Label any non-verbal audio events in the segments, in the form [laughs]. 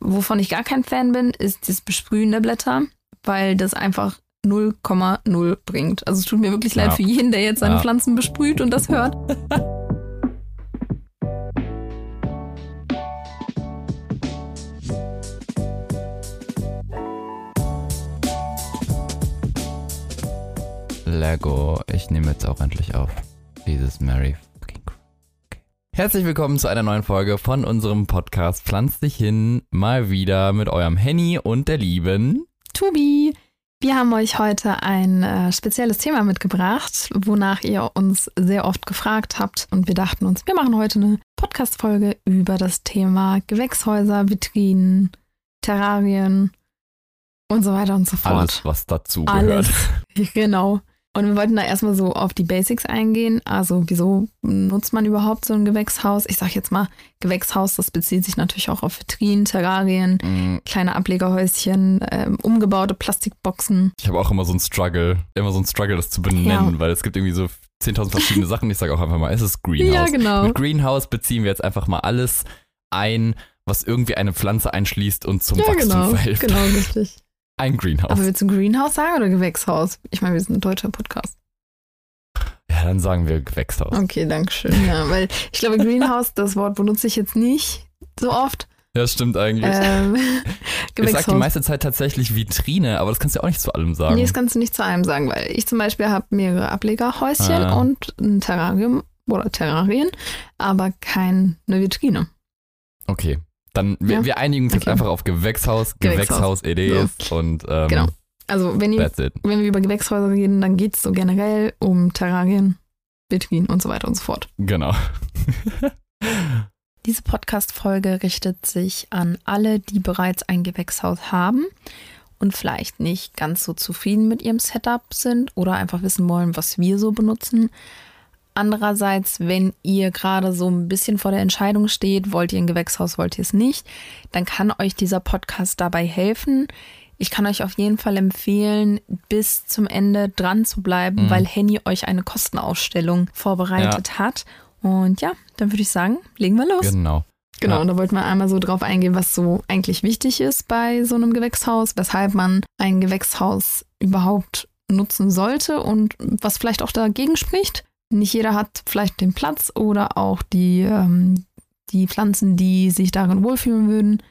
Wovon ich gar kein Fan bin, ist das Besprühen der Blätter, weil das einfach 0,0 bringt. Also es tut mir wirklich leid Ja. für jeden, der jetzt seine Ja. Pflanzen besprüht und das hört. Lego, ich nehme jetzt auch endlich auf. Dieses Mary. Herzlich willkommen zu einer neuen Folge von unserem Podcast Pflanz dich hin. Mal wieder mit eurem Henny und der lieben. Tubi, wir haben euch heute ein äh, spezielles Thema mitgebracht, wonach ihr uns sehr oft gefragt habt. Und wir dachten uns, wir machen heute eine Podcast-Folge über das Thema Gewächshäuser, Vitrinen, Terrarien und so weiter und so fort. Alles, was dazu Alles. gehört. [laughs] Genau. Und wir wollten da erstmal so auf die Basics eingehen. Also, wieso nutzt man überhaupt so ein Gewächshaus? Ich sag jetzt mal, Gewächshaus, das bezieht sich natürlich auch auf Vitrinen, Terrarien, Mm, kleine Ablegerhäuschen, ähm, umgebaute Plastikboxen. Ich habe auch immer so einen Struggle, immer so einen Struggle, das zu benennen, Ja. weil es gibt irgendwie so 10.000 verschiedene Sachen. Ich sage auch einfach mal, es ist Greenhouse. Ja, genau. Mit Greenhouse beziehen wir jetzt einfach mal alles ein, was irgendwie eine Pflanze einschließt und zum Ja, Wachstum genau. verhilft. Genau, richtig. Ein Greenhouse. Aber willst du Greenhouse sagen oder Gewächshaus? Ich meine, wir sind ein deutscher Podcast. ja, dann sagen wir Gewächshaus. Okay, danke schön. Ja, weil ich glaube, Greenhouse, das Wort benutze ich jetzt nicht so oft. Ja, stimmt eigentlich. Ähm, [laughs] ich sag die meiste Zeit tatsächlich Vitrine, aber das kannst du ja auch nicht zu allem sagen. Nee, das kannst du nicht zu einem sagen, weil ich zum Beispiel habe mehrere Ablegerhäuschen Ah. und ein Terrarium oder Terrarien, aber keine Vitrine. okay. Dann, wir, Ja. wir einigen uns jetzt Okay. einfach auf Gewächshaus, Gewächshaus. Gewächshaus Idees und ähm, Genau. Also wenn, ihr, wenn wir über Gewächshäuser reden, dann geht es so generell um Terrarien, Vitrinen und so weiter und so fort. Genau. [laughs] Diese Podcast-Folge richtet sich an alle, die bereits ein Gewächshaus haben und vielleicht nicht ganz so zufrieden mit ihrem Setup sind oder einfach wissen wollen, was wir so benutzen. Andererseits, wenn ihr gerade so ein bisschen vor der Entscheidung steht, wollt ihr ein Gewächshaus, wollt ihr es nicht, dann kann euch dieser Podcast dabei helfen. Ich kann euch auf jeden Fall empfehlen, bis zum Ende dran zu bleiben, Mhm. weil Henny euch eine Kostenausstellung vorbereitet hat. Und ja, dann würde ich sagen, legen wir los. genau. Genau, Ja. und da wollten wir einmal so drauf eingehen, was so eigentlich wichtig ist bei so einem Gewächshaus, weshalb man ein Gewächshaus überhaupt nutzen sollte und was vielleicht auch dagegen spricht. Nicht jeder hat vielleicht den Platz oder auch die, ähm, die Pflanzen, die sich darin wohlfühlen würden.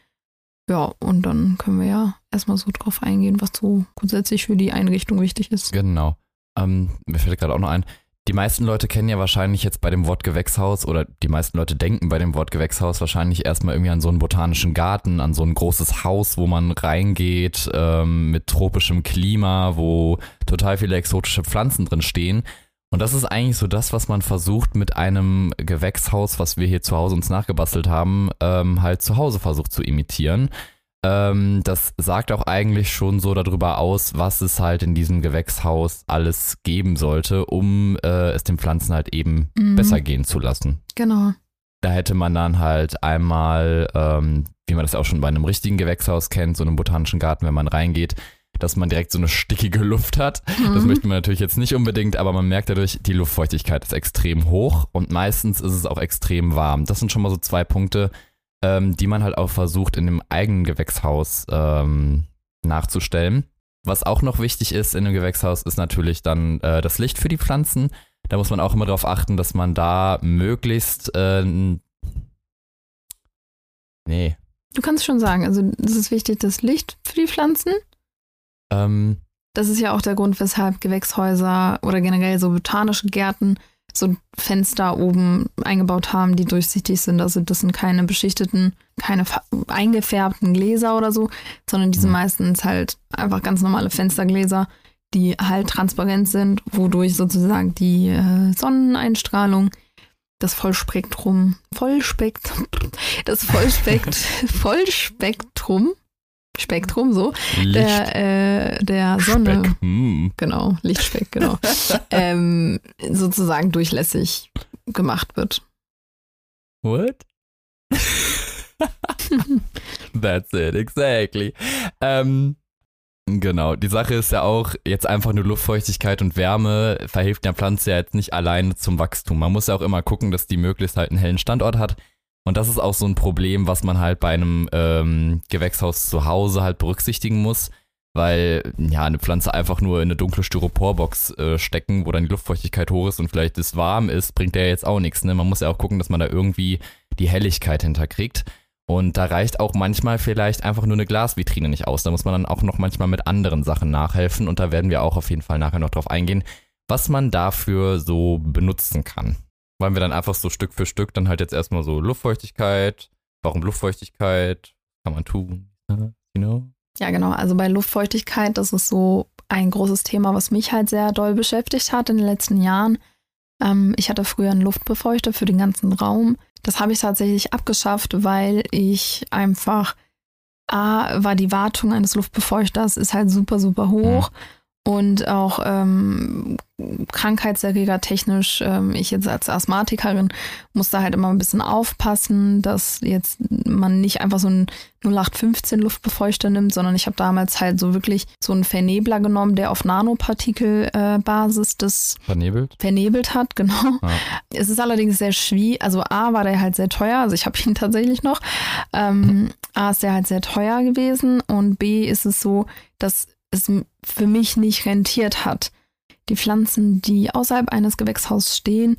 Ja, und dann können wir ja erstmal so drauf eingehen, was so grundsätzlich für die Einrichtung wichtig ist. Genau. Ähm, mir fällt gerade auch noch ein, die meisten Leute kennen ja wahrscheinlich jetzt bei dem Wort Gewächshaus oder die meisten Leute denken bei dem Wort Gewächshaus wahrscheinlich erstmal irgendwie an so einen botanischen Garten, an so ein großes Haus, wo man reingeht ähm, mit tropischem Klima, wo total viele exotische Pflanzen drin stehen. Und das ist eigentlich so das, was man versucht mit einem Gewächshaus, was wir hier zu Hause uns nachgebastelt haben, ähm, halt zu Hause versucht zu imitieren. Ähm, das sagt auch eigentlich schon so darüber aus, was es halt in diesem Gewächshaus alles geben sollte, um äh, es den Pflanzen halt eben Mhm. besser gehen zu lassen. Genau. Da hätte man dann halt einmal, ähm, wie man das auch schon bei einem richtigen Gewächshaus kennt, so einem botanischen Garten, wenn man reingeht, dass man direkt so eine stickige Luft hat. Das Mhm. möchte man natürlich jetzt nicht unbedingt, aber man merkt dadurch, die Luftfeuchtigkeit ist extrem hoch und meistens ist es auch extrem warm. Das sind schon mal so zwei Punkte, ähm, die man halt auch versucht, in dem eigenen Gewächshaus ähm, nachzustellen. Was auch noch wichtig ist in einem Gewächshaus, ist natürlich dann äh, das Licht für die Pflanzen. Da muss man auch immer darauf achten, dass man da möglichst äh, Nee. Du kannst schon sagen, also es ist wichtig, das Licht für die Pflanzen. Ähm, Das ist ja auch der Grund, weshalb Gewächshäuser oder generell so botanische Gärten so Fenster oben eingebaut haben, die durchsichtig sind. Also das sind keine beschichteten, keine eingefärbten Gläser oder so, sondern die sind meistens halt einfach ganz normale Fenstergläser, die halt transparent sind, wodurch sozusagen die äh, Sonneneinstrahlung das Vollspektrum, Vollspektrum, [laughs] das Vollspekt, [laughs] Vollspektrum, Spektrum so, Licht. der, äh, der Sonne, Speck. Hm. genau, Lichtspeck, genau, [laughs] ähm, sozusagen durchlässig gemacht wird. What? [laughs] That's it, exactly. Ähm, genau, die Sache ist ja auch, jetzt einfach nur Luftfeuchtigkeit und Wärme verhilft der Pflanze ja jetzt nicht alleine zum Wachstum. Man muss ja auch immer gucken, dass die möglichst halt einen hellen Standort hat. Und das ist auch so ein Problem, was man halt bei einem ähm, Gewächshaus zu Hause halt berücksichtigen muss, weil ja eine Pflanze einfach nur in eine dunkle Styroporbox äh, stecken, wo dann die Luftfeuchtigkeit hoch ist und vielleicht es warm ist, bringt der jetzt auch nichts. Ne? Man muss ja auch gucken, dass man da irgendwie die Helligkeit hinterkriegt. Und da reicht auch manchmal vielleicht einfach nur eine Glasvitrine nicht aus. Da muss man dann auch noch manchmal mit anderen Sachen nachhelfen. Und da werden wir auch auf jeden Fall nachher noch drauf eingehen, was man dafür so benutzen kann. Wollen wir dann einfach so Stück für Stück dann halt jetzt erstmal so Luftfeuchtigkeit. Warum Luftfeuchtigkeit? Kann man tun? You know? Ja, genau. Also bei Luftfeuchtigkeit, das ist so ein großes Thema, was mich halt sehr doll beschäftigt hat in den letzten Jahren. Ähm, ich hatte früher einen Luftbefeuchter für den ganzen Raum. Das habe ich tatsächlich abgeschafft, weil ich einfach A, war die Wartung eines Luftbefeuchters ist halt super, super hoch. Mhm. Und auch ähm, Krankheitserreger technisch, ähm, ich jetzt als Asthmatikerin muss da halt immer ein bisschen aufpassen, dass jetzt man nicht einfach so einen 0815 Luftbefeuchter nimmt, sondern ich habe damals halt so wirklich so einen Vernebler genommen, der auf Nanopartikelbasis äh, das vernebelt? vernebelt hat, [laughs] genau. Ja. Es ist allerdings sehr schwierig, also A war der halt sehr teuer, also ich habe ihn [laughs] tatsächlich noch. Ähm. A ist der halt sehr teuer gewesen und B ist es so, dass es für mich nicht rentiert hat. Die Pflanzen, die außerhalb eines Gewächshauses stehen,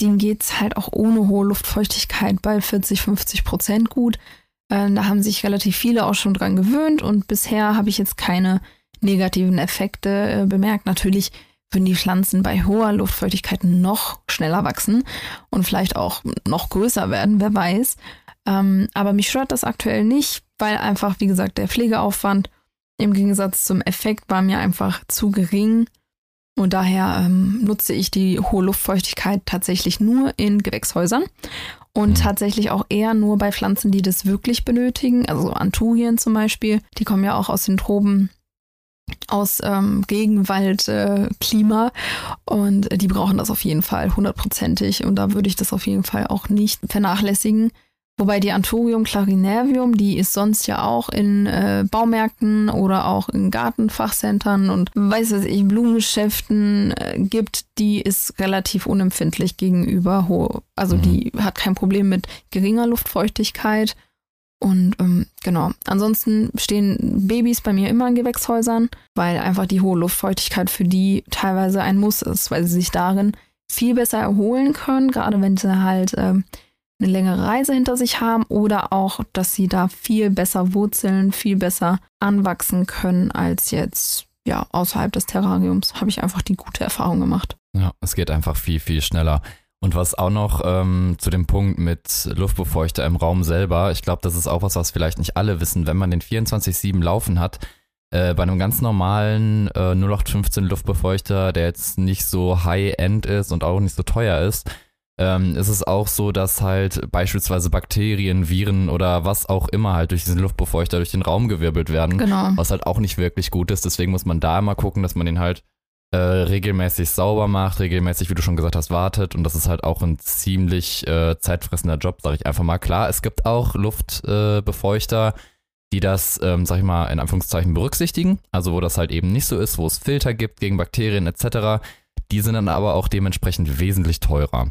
denen geht es halt auch ohne hohe Luftfeuchtigkeit bei 40, 50 Prozent gut. Äh, da haben sich relativ viele auch schon dran gewöhnt und bisher habe ich jetzt keine negativen Effekte äh, bemerkt. Natürlich würden die Pflanzen bei hoher Luftfeuchtigkeit noch schneller wachsen und vielleicht auch noch größer werden, wer weiß. Ähm, aber mich stört das aktuell nicht, weil einfach, wie gesagt, der Pflegeaufwand im Gegensatz zum Effekt war mir einfach zu gering. Und daher ähm, nutze ich die hohe Luftfeuchtigkeit tatsächlich nur in Gewächshäusern und mhm. tatsächlich auch eher nur bei Pflanzen, die das wirklich benötigen. Also Anturien zum Beispiel, die kommen ja auch aus den Tropen, aus ähm, Regenwald-Klima äh, und die brauchen das auf jeden Fall hundertprozentig und da würde ich das auf jeden Fall auch nicht vernachlässigen. Wobei die Anthurium clarinervium, die ist sonst ja auch in äh, Baumärkten oder auch in Gartenfachcentern und weiß was ich, Blumengeschäften äh, gibt, die ist relativ unempfindlich gegenüber hohe, also mhm. die hat kein Problem mit geringer Luftfeuchtigkeit. Und ähm, genau, ansonsten stehen Babys bei mir immer in Gewächshäusern, weil einfach die hohe Luftfeuchtigkeit für die teilweise ein Muss ist, weil sie sich darin viel besser erholen können, gerade wenn sie halt äh, eine längere Reise hinter sich haben oder auch, dass sie da viel besser wurzeln, viel besser anwachsen können als jetzt ja außerhalb des Terrariums. Habe ich einfach die gute Erfahrung gemacht. Ja, es geht einfach viel, viel schneller. Und was auch noch ähm, zu dem Punkt mit Luftbefeuchter im Raum selber, ich glaube, das ist auch was, was vielleicht nicht alle wissen, wenn man den 24-7 laufen hat, äh, bei einem ganz normalen äh, 0815 Luftbefeuchter, der jetzt nicht so high-end ist und auch nicht so teuer ist, ähm, ist es auch so, dass halt beispielsweise Bakterien, Viren oder was auch immer halt durch diesen Luftbefeuchter durch den Raum gewirbelt werden. Genau. Was halt auch nicht wirklich gut ist. Deswegen muss man da immer gucken, dass man den halt äh, regelmäßig sauber macht, regelmäßig, wie du schon gesagt hast, wartet. Und das ist halt auch ein ziemlich äh, zeitfressender Job, sag ich einfach mal. Klar, es gibt auch Luftbefeuchter, äh, die das, ähm, sag ich mal, in Anführungszeichen berücksichtigen. Also wo das halt eben nicht so ist, wo es Filter gibt gegen Bakterien etc. Die sind dann aber auch dementsprechend wesentlich teurer.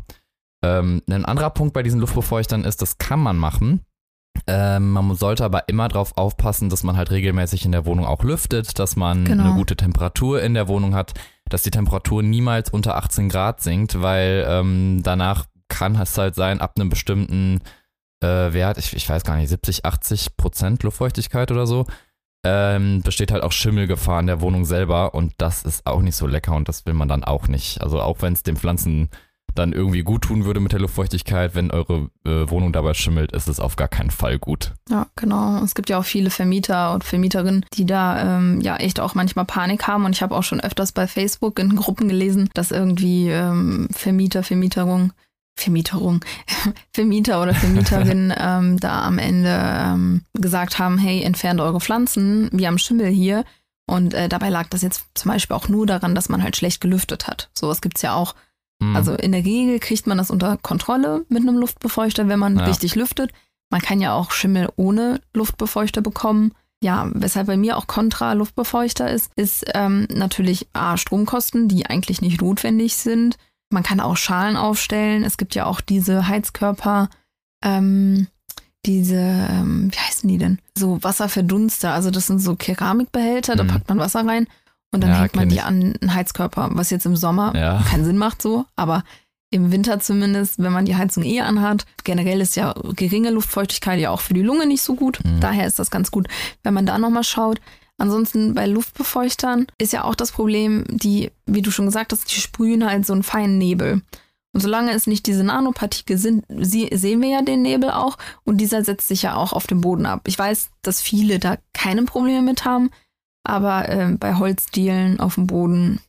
Ähm, ein anderer Punkt bei diesen Luftbefeuchtern ist, das kann man machen. Ähm, man sollte aber immer darauf aufpassen, dass man halt regelmäßig in der Wohnung auch lüftet, dass man genau. eine gute Temperatur in der Wohnung hat, dass die Temperatur niemals unter 18 Grad sinkt, weil ähm, danach kann es halt sein, ab einem bestimmten äh, Wert, ich, ich weiß gar nicht, 70, 80 Prozent Luftfeuchtigkeit oder so, ähm, besteht halt auch Schimmelgefahr in der Wohnung selber und das ist auch nicht so lecker und das will man dann auch nicht. Also auch wenn es den Pflanzen dann irgendwie gut tun würde mit der Luftfeuchtigkeit, wenn eure äh, Wohnung dabei schimmelt, ist es auf gar keinen Fall gut. Ja, genau. Es gibt ja auch viele Vermieter und Vermieterinnen, die da ähm, ja echt auch manchmal Panik haben. Und ich habe auch schon öfters bei Facebook in Gruppen gelesen, dass irgendwie ähm, Vermieter, Vermieterung Vermieterung, [laughs] Vermieter oder Vermieterin [laughs] ähm, da am Ende ähm, gesagt haben, hey, entfernt eure Pflanzen, wir haben Schimmel hier. Und äh, dabei lag das jetzt zum Beispiel auch nur daran, dass man halt schlecht gelüftet hat. Sowas gibt's ja auch. Mhm. Also in der Regel kriegt man das unter Kontrolle mit einem Luftbefeuchter, wenn man ja. richtig lüftet. Man kann ja auch Schimmel ohne Luftbefeuchter bekommen. Ja, weshalb bei mir auch Kontra-Luftbefeuchter ist, ist ähm, natürlich A, Stromkosten, die eigentlich nicht notwendig sind. Man kann auch Schalen aufstellen. Es gibt ja auch diese Heizkörper, ähm, diese, ähm, wie heißen die denn? So Wasserverdunster. Also das sind so Keramikbehälter, da Mhm. packt man Wasser rein und dann Ja, hängt man die ich. an einen Heizkörper, was jetzt im Sommer Ja. keinen Sinn macht so, aber im Winter zumindest, wenn man die Heizung eh anhat. Generell ist ja geringe Luftfeuchtigkeit ja auch für die Lunge nicht so gut. Mhm. Daher ist das ganz gut, wenn man da nochmal schaut. Ansonsten bei Luftbefeuchtern ist ja auch das Problem, die, wie du schon gesagt hast, die sprühen halt so einen feinen Nebel. Und solange es nicht diese Nanopartikel sind, sie, sehen wir ja den Nebel auch und dieser setzt sich ja auch auf dem Boden ab. Ich weiß, dass viele da keine Probleme mit haben, aber ähm, bei Holzdielen auf dem Boden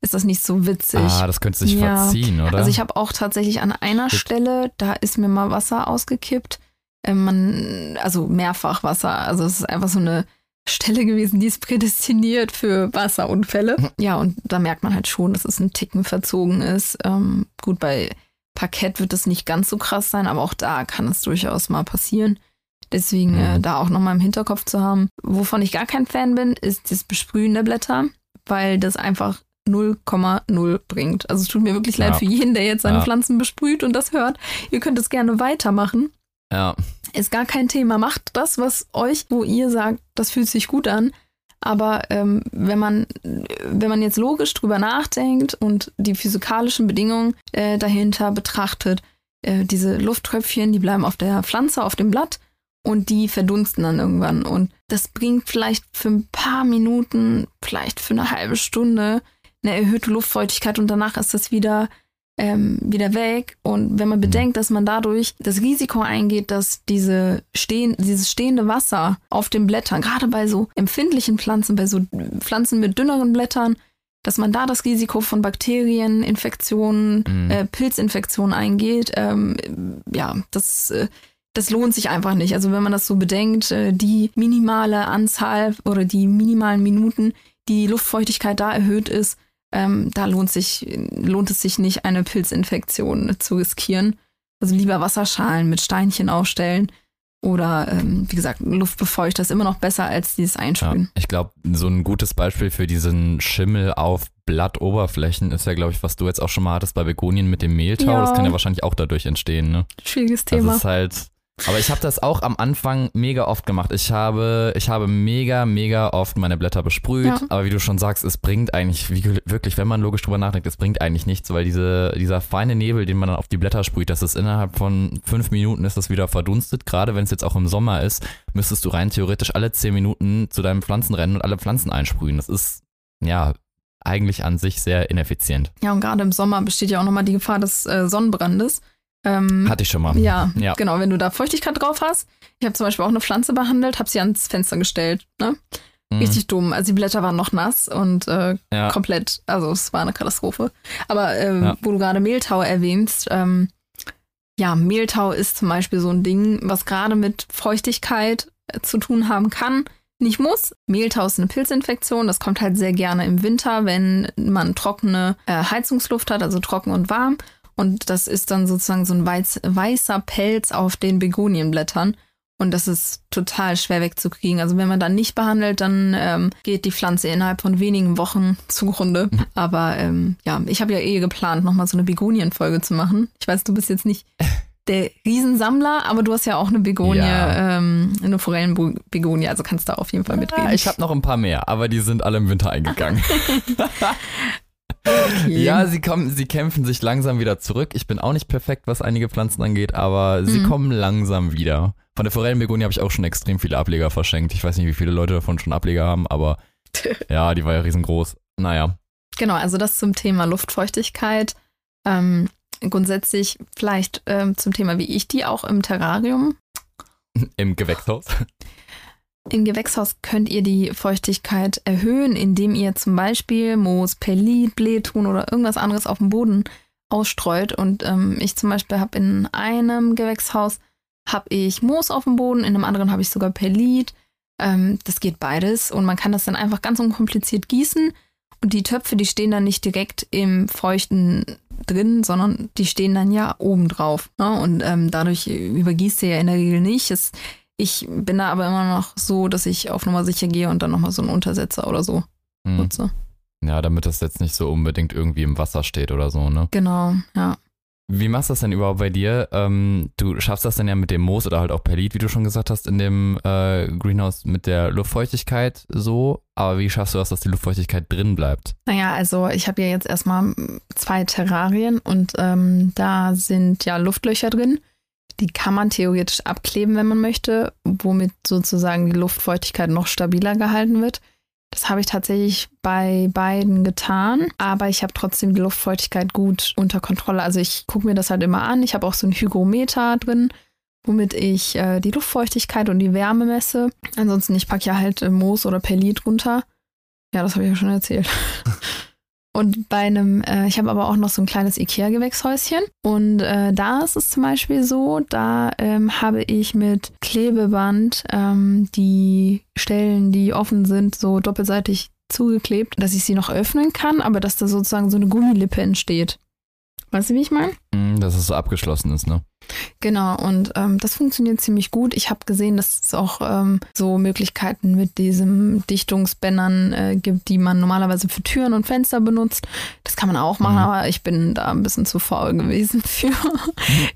ist das nicht so witzig. Ah, das könnte sich Ja. verziehen, oder? Also ich habe auch tatsächlich an einer Shit. Stelle, da ist mir mal Wasser ausgekippt. Ähm, man, also mehrfach Wasser. Also es ist einfach so eine Stelle gewesen, die ist prädestiniert für Wasserunfälle. [laughs] Ja, und da merkt man halt schon, dass es ein Ticken verzogen ist. Ähm, gut, bei Parkett wird es nicht ganz so krass sein, aber auch da kann es durchaus mal passieren. Deswegen Mhm. äh, da auch nochmal im Hinterkopf zu haben. Wovon ich gar kein Fan bin, ist das Besprühen der Blätter, weil das einfach 0,0 bringt. Also es tut mir wirklich leid Ja. für jeden, der jetzt seine Ja. Pflanzen besprüht und das hört. Ihr könnt es gerne weitermachen. ja. Ist gar kein Thema. Macht das, was euch, wo ihr sagt, das fühlt sich gut an. Aber ähm, wenn man wenn man jetzt logisch drüber nachdenkt und die physikalischen Bedingungen äh, dahinter betrachtet, äh, diese Lufttröpfchen, die bleiben auf der Pflanze, auf dem Blatt und die verdunsten dann irgendwann. Und das bringt vielleicht für ein paar Minuten, vielleicht für eine halbe Stunde eine erhöhte Luftfeuchtigkeit und danach ist das wieder ähm, wieder weg. Und wenn man bedenkt, dass man dadurch das Risiko eingeht, dass diese stehen, dieses stehende Wasser auf den Blättern, gerade bei so empfindlichen Pflanzen, bei so Pflanzen mit dünneren Blättern, dass man da das Risiko von Bakterien, Infektionen, Mhm. äh, Pilzinfektionen eingeht, ähm, ja, das, äh, das lohnt sich einfach nicht. Also wenn man das so bedenkt, äh, die minimale Anzahl oder die minimalen Minuten, die Luftfeuchtigkeit da erhöht ist, ähm, da lohnt, sich, lohnt es sich nicht, eine Pilzinfektion zu riskieren. Also lieber Wasserschalen mit Steinchen aufstellen oder, ähm, wie gesagt, Luftbefeuchter ist immer noch besser als dieses Ja, Einsprühen. ich glaube, so ein gutes Beispiel für diesen Schimmel auf Blattoberflächen ist ja, glaube ich, was du jetzt auch schon mal hattest bei Begonien mit dem Mehltau. Ja. Das kann ja wahrscheinlich auch dadurch entstehen, ne? Schwieriges Das Thema. ist halt. Aber ich habe das auch am Anfang mega oft gemacht. Ich habe, ich habe mega, mega oft meine Blätter besprüht. Ja. Aber wie du schon sagst, es bringt eigentlich, wie, wirklich, wenn man logisch drüber nachdenkt, es bringt eigentlich nichts, weil diese, dieser feine Nebel, den man dann auf die Blätter sprüht, das ist innerhalb von fünf Minuten ist das wieder verdunstet. Gerade wenn es jetzt auch im Sommer ist, müsstest du rein theoretisch alle zehn Minuten zu deinen Pflanzen rennen und alle Pflanzen einsprühen. Das ist, ja, eigentlich an sich sehr ineffizient. Ja, und gerade im Sommer besteht ja auch nochmal die Gefahr des äh, Sonnenbrandes. Ähm, Hatte ich schon mal. ja, Ja. genau, wenn du da Feuchtigkeit drauf hast. Ich habe zum Beispiel auch eine Pflanze behandelt, habe sie ans Fenster gestellt. Ne? Mhm. Richtig dumm. Also die Blätter waren noch nass und äh, Ja. komplett, also es war eine Katastrophe. Aber ähm, Ja. wo du gerade Mehltau erwähnst, ähm, ja, Mehltau ist zum Beispiel so ein Ding, was gerade mit Feuchtigkeit äh, zu tun haben kann. Nicht muss. Mehltau ist eine Pilzinfektion. Das kommt halt sehr gerne im Winter, wenn man trockene äh, Heizungsluft hat, also trocken und warm. Und das ist dann sozusagen so ein weiß, weißer Pelz auf den Begonienblättern. Und das ist total schwer wegzukriegen. Also wenn man dann nicht behandelt, dann ähm, geht die Pflanze innerhalb von wenigen Wochen zugrunde. Aber ähm, ja, ich habe ja eh geplant, nochmal so eine Begonienfolge zu machen. Ich weiß, du bist jetzt nicht [laughs] der Riesensammler, aber du hast ja auch eine Begonie, Ja. ähm, eine Forellenbegonie, also kannst da auf jeden Fall mitreden. Ja, ich habe noch ein paar mehr, aber die sind alle im Winter eingegangen. [laughs] [laughs] okay. ja, sie kommen, sie kämpfen sich langsam wieder zurück. Ich bin auch nicht perfekt, was einige Pflanzen angeht, aber sie Mhm. kommen langsam wieder. Von der Forellenbegonie habe ich auch schon extrem viele Ableger verschenkt. Ich weiß nicht, wie viele Leute davon schon Ableger haben, aber [laughs] ja, die war ja riesengroß. Naja, Genau, also das zum Thema Luftfeuchtigkeit. Ähm, grundsätzlich vielleicht ähm, zum Thema, wie ich die auch im Terrarium. im Gewächshaus. Im Gewächshaus könnt ihr die Feuchtigkeit erhöhen, indem ihr zum Beispiel Moos, Perlit, Blähton oder irgendwas anderes auf dem Boden ausstreut. Und ähm, ich zum Beispiel habe in einem Gewächshaus habe ich Moos auf dem Boden, in einem anderen habe ich sogar Perlit. Ähm, das geht beides und man kann das dann einfach ganz unkompliziert gießen. Und die Töpfe, die stehen dann nicht direkt im Feuchten drin, sondern die stehen dann ja oben drauf. Ne? Und ähm, dadurch übergießt ihr ja in der Regel nicht. Es, ich bin da aber immer noch so, dass ich auf Nummer sicher gehe und dann nochmal so einen Untersetzer oder so Hm. nutze. Ja, damit das jetzt nicht so unbedingt irgendwie im Wasser steht oder so, ne? Genau, ja. wie machst du das denn überhaupt bei dir? Ähm, du schaffst das dann ja mit dem Moos oder halt auch per Lied, wie du schon gesagt hast, in dem äh, Greenhouse mit der Luftfeuchtigkeit so. Aber wie schaffst du das, dass die Luftfeuchtigkeit drin bleibt? Naja, also ich habe ja jetzt erstmal zwei Terrarien und ähm, da sind ja Luftlöcher drin. Die kann man theoretisch abkleben, wenn man möchte, womit sozusagen die Luftfeuchtigkeit noch stabiler gehalten wird. Das habe ich tatsächlich bei beiden getan, aber ich habe trotzdem die Luftfeuchtigkeit gut unter Kontrolle. Also ich gucke mir das halt immer an. Ich habe auch so ein Hygrometer drin, womit ich äh, die Luftfeuchtigkeit und die Wärme messe. Ansonsten, ich packe ja halt äh, Moos oder Perlit runter. Ja, das habe ich ja schon erzählt. [laughs] Und bei einem, äh, ich habe aber auch noch so ein kleines IKEA-Gewächshäuschen. Und äh, da ist es zum Beispiel so, da ähm, habe ich mit Klebeband ähm, die Stellen, die offen sind, so doppelseitig zugeklebt, dass ich sie noch öffnen kann, aber dass da sozusagen so eine Gummilippe entsteht. Weißt du, wie ich meine? Mm, dass es so abgeschlossen ist, ne? Genau, und ähm, das funktioniert ziemlich gut. Ich habe gesehen, dass es auch ähm, so Möglichkeiten mit diesem Dichtungsbändern äh, gibt, die man normalerweise für Türen und Fenster benutzt. Das kann man auch machen, mhm. aber ich bin da ein bisschen zu faul gewesen [laughs] für.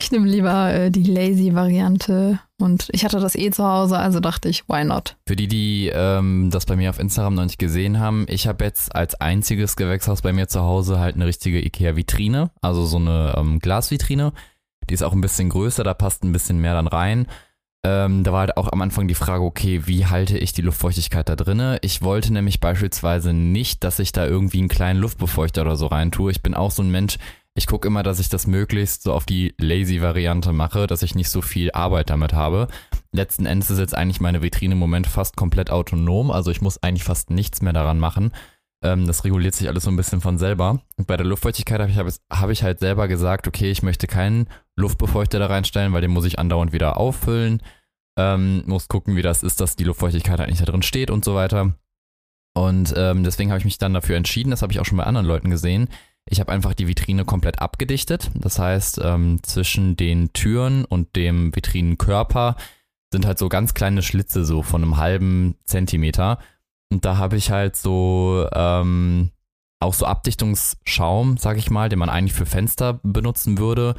ich nehme lieber äh, die Lazy-Variante. Und ich hatte das eh zu Hause, also dachte ich, why not? Für die, die ähm, das bei mir auf Instagram noch nicht gesehen haben, ich habe jetzt als einziges Gewächshaus bei mir zu Hause halt eine richtige IKEA-Vitrine, also so eine ähm, Glasvitrine die ist auch ein bisschen größer, da passt ein bisschen mehr dann rein. Ähm, da war halt auch am Anfang die Frage, okay, wie halte ich die Luftfeuchtigkeit da drinne? Ich wollte nämlich beispielsweise nicht, dass ich da irgendwie einen kleinen Luftbefeuchter oder so rein tue. Ich bin auch so ein Mensch, ich gucke immer, dass ich das möglichst so auf die Lazy-Variante mache, dass ich nicht so viel Arbeit damit habe. Letzten Endes ist jetzt eigentlich meine Vitrine im Moment fast komplett autonom, also ich muss eigentlich fast nichts mehr daran machen. Ähm, das reguliert sich alles so ein bisschen von selber. Und bei der Luftfeuchtigkeit habe ich, hab ich halt selber gesagt, okay, ich möchte keinen Luftbefeuchter da reinstellen, weil den muss ich andauernd wieder auffüllen. Ähm, muss gucken, wie das ist, dass die Luftfeuchtigkeit halt nicht da drin steht und so weiter. Und ähm, deswegen habe ich mich dann dafür entschieden, das habe ich auch schon bei anderen Leuten gesehen. Ich habe einfach die Vitrine komplett abgedichtet. Das heißt, ähm, zwischen den Türen und dem Vitrinenkörper sind halt so ganz kleine Schlitze, so von einem halben Zentimeter. Und da habe ich halt so ähm, auch so Abdichtungsschaum, sag ich mal, den man eigentlich für Fenster benutzen würde.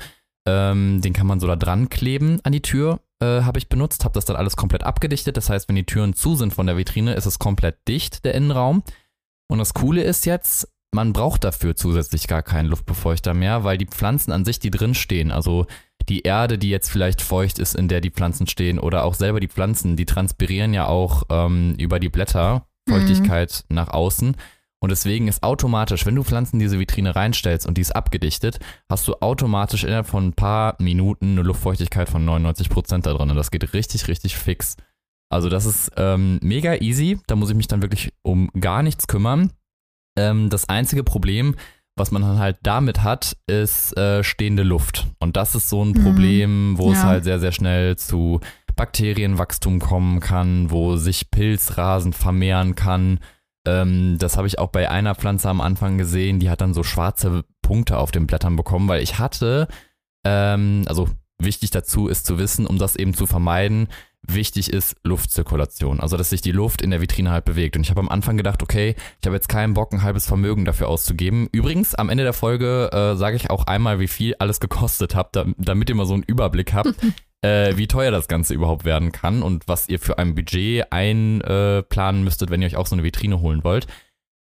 Ähm, den kann man so da dran kleben an die Tür, äh, habe ich benutzt, habe das dann alles komplett abgedichtet. Das heißt, wenn die Türen zu sind von der Vitrine, ist es komplett dicht, der Innenraum. Und das Coole ist jetzt, man braucht dafür zusätzlich gar keinen Luftbefeuchter mehr, weil die Pflanzen an sich, die drin stehen, also die Erde, die jetzt vielleicht feucht ist, in der die Pflanzen stehen, oder auch selber die Pflanzen, die transpirieren ja auch ähm, über die Blätter Feuchtigkeit mhm. nach außen. Und deswegen ist automatisch, wenn du Pflanzen in diese Vitrine reinstellst und die ist abgedichtet, hast du automatisch innerhalb von ein paar Minuten eine Luftfeuchtigkeit von 99 Prozent da drin. Und das geht richtig, richtig fix. Also das ist ähm, mega easy. Da muss ich mich dann wirklich um gar nichts kümmern. Ähm, das einzige Problem, was man dann halt damit hat, ist äh, stehende Luft. Und das ist so ein mhm. Problem, wo ja. es halt sehr, sehr schnell zu Bakterienwachstum kommen kann, wo sich Pilzrasen vermehren kann. Ähm, das habe ich auch bei einer Pflanze am Anfang gesehen, die hat dann so schwarze Punkte auf den Blättern bekommen, weil ich hatte, ähm, also wichtig dazu ist zu wissen, um das eben zu vermeiden, wichtig ist Luftzirkulation. Also, dass sich die Luft in der Vitrine halt bewegt. Und ich habe am Anfang gedacht, okay, ich habe jetzt keinen Bock, ein halbes Vermögen dafür auszugeben. Übrigens, am Ende der Folge äh, sage ich auch einmal, wie viel alles gekostet habt, damit ihr mal so einen Überblick habt. [laughs] äh, wie teuer das Ganze überhaupt werden kann und was ihr für ein Budget einplanen müsstet, wenn ihr euch auch so eine Vitrine holen wollt.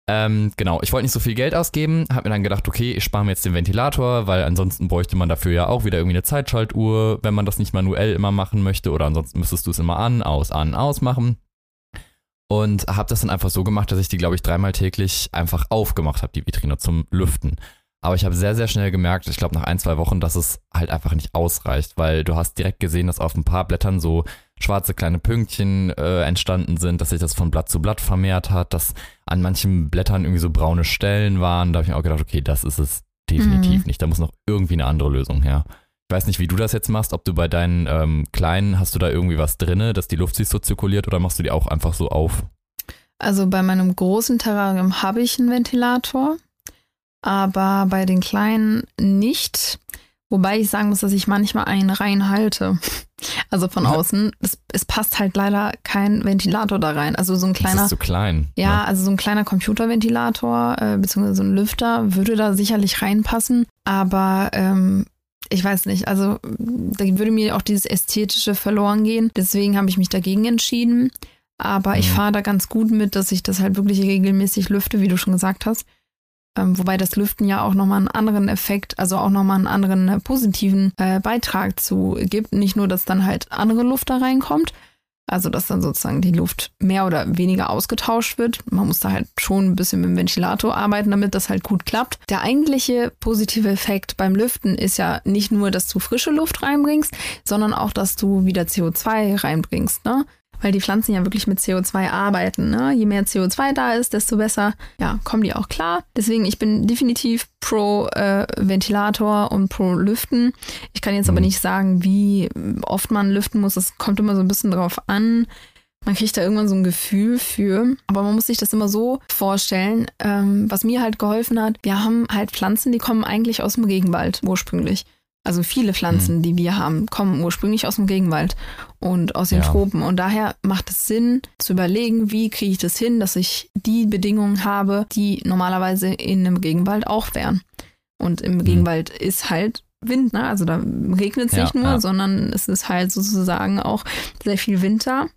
Ähm, genau, ich wollte nicht so viel Geld ausgeben, habe mir dann gedacht, okay, ich spare mir jetzt den Ventilator, weil ansonsten bräuchte man dafür ja auch wieder irgendwie eine Zeitschaltuhr, wenn man das nicht manuell immer machen möchte oder ansonsten müsstest du es immer an, aus, an, aus machen. Und habe das dann einfach so gemacht, dass ich die, glaube ich, dreimal täglich einfach aufgemacht habe, die Vitrine zum Lüften. Aber ich habe sehr, sehr schnell gemerkt, ich glaube nach ein, zwei Wochen, dass es halt einfach nicht ausreicht, weil du hast direkt gesehen, dass auf ein paar Blättern so schwarze kleine Pünktchen äh, entstanden sind, dass sich das von Blatt zu Blatt vermehrt hat, dass an manchen Blättern irgendwie so braune Stellen waren. Da habe ich mir auch gedacht, okay, das ist es definitiv mhm. nicht. Da muss noch irgendwie eine andere Lösung her. Ich weiß nicht, wie du das jetzt machst, ob du bei deinen ähm, kleinen, hast du da irgendwie was drinne, dass die Luft sich so zirkuliert oder machst du die auch einfach so auf? Also bei meinem großen Terrarium habe ich einen Ventilator aber bei den kleinen nicht. Wobei ich sagen muss, dass ich manchmal einen reinhalte. [laughs] Also von außen. Es, es, passt halt leider kein Ventilator da rein. Also so ein kleiner. Das ist zu klein. Ja, ne? also so ein kleiner Computerventilator, äh, beziehungsweise so ein Lüfter würde da sicherlich reinpassen. Aber ähm, ich weiß nicht, also da würde mir auch dieses Ästhetische verloren gehen. Deswegen habe ich mich dagegen entschieden. Aber ich Mhm. fahre da ganz gut mit, dass ich das halt wirklich regelmäßig lüfte, wie du schon gesagt hast. Ähm, wobei das Lüften ja auch nochmal einen anderen Effekt, also auch nochmal einen anderen äh, positiven äh, Beitrag zu gibt. Nicht nur, dass dann halt andere Luft da reinkommt, also dass dann sozusagen die Luft mehr oder weniger ausgetauscht wird. Man muss da halt schon ein bisschen mit dem Ventilator arbeiten, damit das halt gut klappt. Der eigentliche positive Effekt beim Lüften ist ja nicht nur, dass du frische Luft reinbringst, sondern auch, dass du wieder CO2 reinbringst, ne? Weil die Pflanzen ja wirklich mit CO2 arbeiten. Ne? Je mehr CO2 da ist, desto besser ja, kommen die auch klar. Deswegen, ich bin definitiv pro äh, Ventilator und pro Lüften. Ich kann jetzt aber Mhm. nicht sagen, wie oft man lüften muss. Es kommt immer so ein bisschen drauf an. Man kriegt da irgendwann so ein Gefühl für. Aber man muss sich das immer so vorstellen, ähm, was mir halt geholfen hat. Wir haben halt Pflanzen, die kommen eigentlich aus dem Regenwald ursprünglich. Also viele Pflanzen, die wir haben, kommen ursprünglich aus dem Regenwald und aus den Ja. Tropen. Und daher macht es Sinn zu überlegen, wie kriege ich das hin, dass ich die Bedingungen habe, die normalerweise in einem Regenwald auch wären. Und im Regenwald ist halt Wind, ne? Also da regnet es Ja, nicht nur, ja. sondern es ist halt sozusagen auch sehr viel Winter,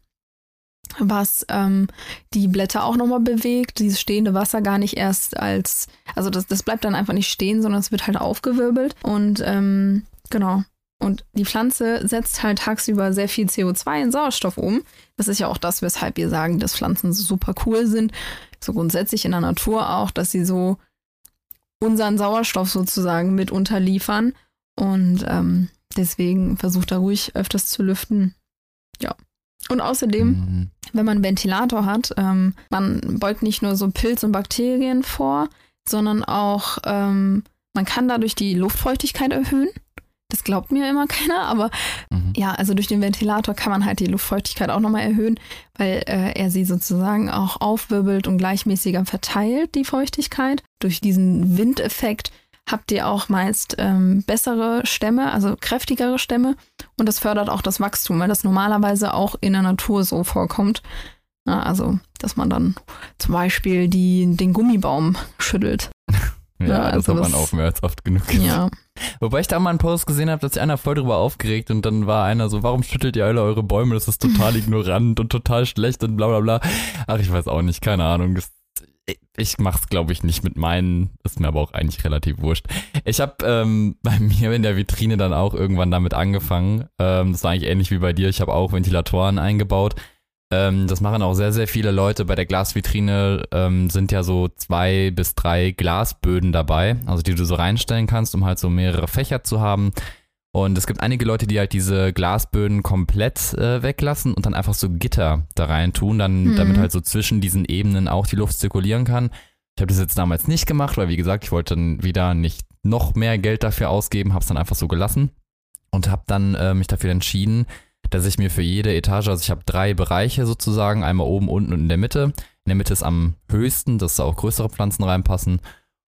was ähm, die Blätter auch nochmal bewegt, dieses stehende Wasser gar nicht erst als, also das, das bleibt dann einfach nicht stehen, sondern es wird halt aufgewirbelt und ähm, genau. Und die Pflanze setzt halt tagsüber sehr viel CO2 in Sauerstoff um. Das ist ja auch das, weshalb wir sagen, dass Pflanzen super cool sind. So grundsätzlich in der Natur auch, dass sie so unseren Sauerstoff sozusagen mit unterliefern. Und ähm, deswegen versucht da ruhig öfters zu lüften. Ja. Und außerdem, Mhm. wenn man einen Ventilator hat, ähm, man beugt nicht nur so Pilz und Bakterien vor, sondern auch, ähm, man kann dadurch die Luftfeuchtigkeit erhöhen. Das glaubt mir immer [laughs] keiner, aber Mhm. ja, also durch den Ventilator kann man halt die Luftfeuchtigkeit auch nochmal erhöhen, weil äh, er sie sozusagen auch aufwirbelt und gleichmäßiger verteilt, die Feuchtigkeit. Durch diesen Windeffekt habt ihr auch meist ähm, bessere Stämme, also kräftigere Stämme. Und das fördert auch das Wachstum, weil das normalerweise auch in der Natur so vorkommt. Ja, also, dass man dann zum Beispiel die, den Gummibaum schüttelt. [laughs] Ja, Ja, das also hat man das- auch mehr als oft genug. Ja. Wobei ich da mal einen Post gesehen habe, dass sich einer voll drüber aufgeregt und dann war einer so, warum schüttelt ihr alle eure Bäume? Das ist total [laughs] ignorant und total schlecht und bla bla bla. Ach, ich weiß auch nicht, keine Ahnung. Das, ich mach's, glaube ich, nicht mit meinen, ist mir aber auch eigentlich relativ wurscht. Ich habe ähm, [laughs] bei mir in der Vitrine dann auch irgendwann damit angefangen. Ähm, das war eigentlich ähnlich wie bei dir. Ich habe auch Ventilatoren eingebaut. Ähm, das machen auch sehr, sehr viele Leute. Bei der Glasvitrine ähm, sind ja so zwei bis drei Glasböden dabei, also die du so reinstellen kannst, um halt so mehrere Fächer zu haben. Und es gibt einige Leute, die halt diese Glasböden komplett äh, weglassen und dann einfach so Gitter da rein tun, dann, Mhm. damit halt so zwischen diesen Ebenen auch die Luft zirkulieren kann. Ich habe das jetzt damals nicht gemacht, weil wie gesagt, ich wollte dann wieder nicht noch mehr Geld dafür ausgeben, habe es dann einfach so gelassen und habe dann äh, mich dafür entschieden, dass ich mir für jede Etage, also ich habe drei Bereiche sozusagen, einmal oben, unten und in der Mitte. In der Mitte ist am höchsten, dass da auch größere Pflanzen reinpassen.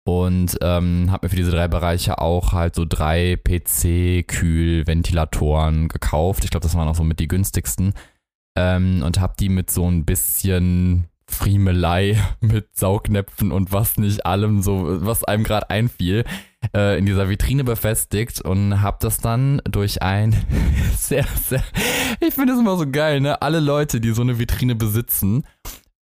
Und ähm, habe mir für diese drei Bereiche auch halt so drei PC-Kühl-Ventilatoren gekauft. Ich glaube, das waren auch so mit die günstigsten. Ähm, und habe die mit so ein bisschen Friemelei [laughs] mit Saugnäpfen und was nicht allem so, was einem gerade einfiel, äh, in dieser Vitrine befestigt und habe das dann durch ein [laughs] sehr, sehr, ich finde es immer so geil, ne? Alle Leute, die so eine Vitrine besitzen,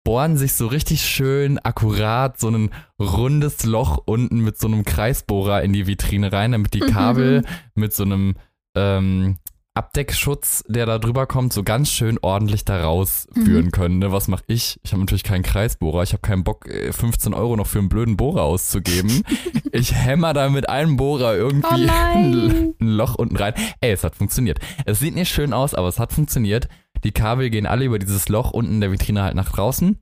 bohren sich so richtig schön akkurat so ein rundes Loch unten mit so einem Kreisbohrer in die Vitrine rein, damit die Mhm. Kabel mit so einem ähm, Abdeckschutz, der da drüber kommt, so ganz schön ordentlich da rausführen Mhm. können. Ne? Was mache ich? Ich habe natürlich keinen Kreisbohrer. Ich habe keinen Bock, äh, 15 Euro noch für einen blöden Bohrer auszugeben. [laughs] ich hämmer da mit einem Bohrer Oh [laughs] irgendwie nein. ein Loch unten rein. Ey, es hat funktioniert. Es sieht nicht schön aus, aber es hat funktioniert. Die Kabel gehen alle über dieses Loch unten in der Vitrine halt nach draußen.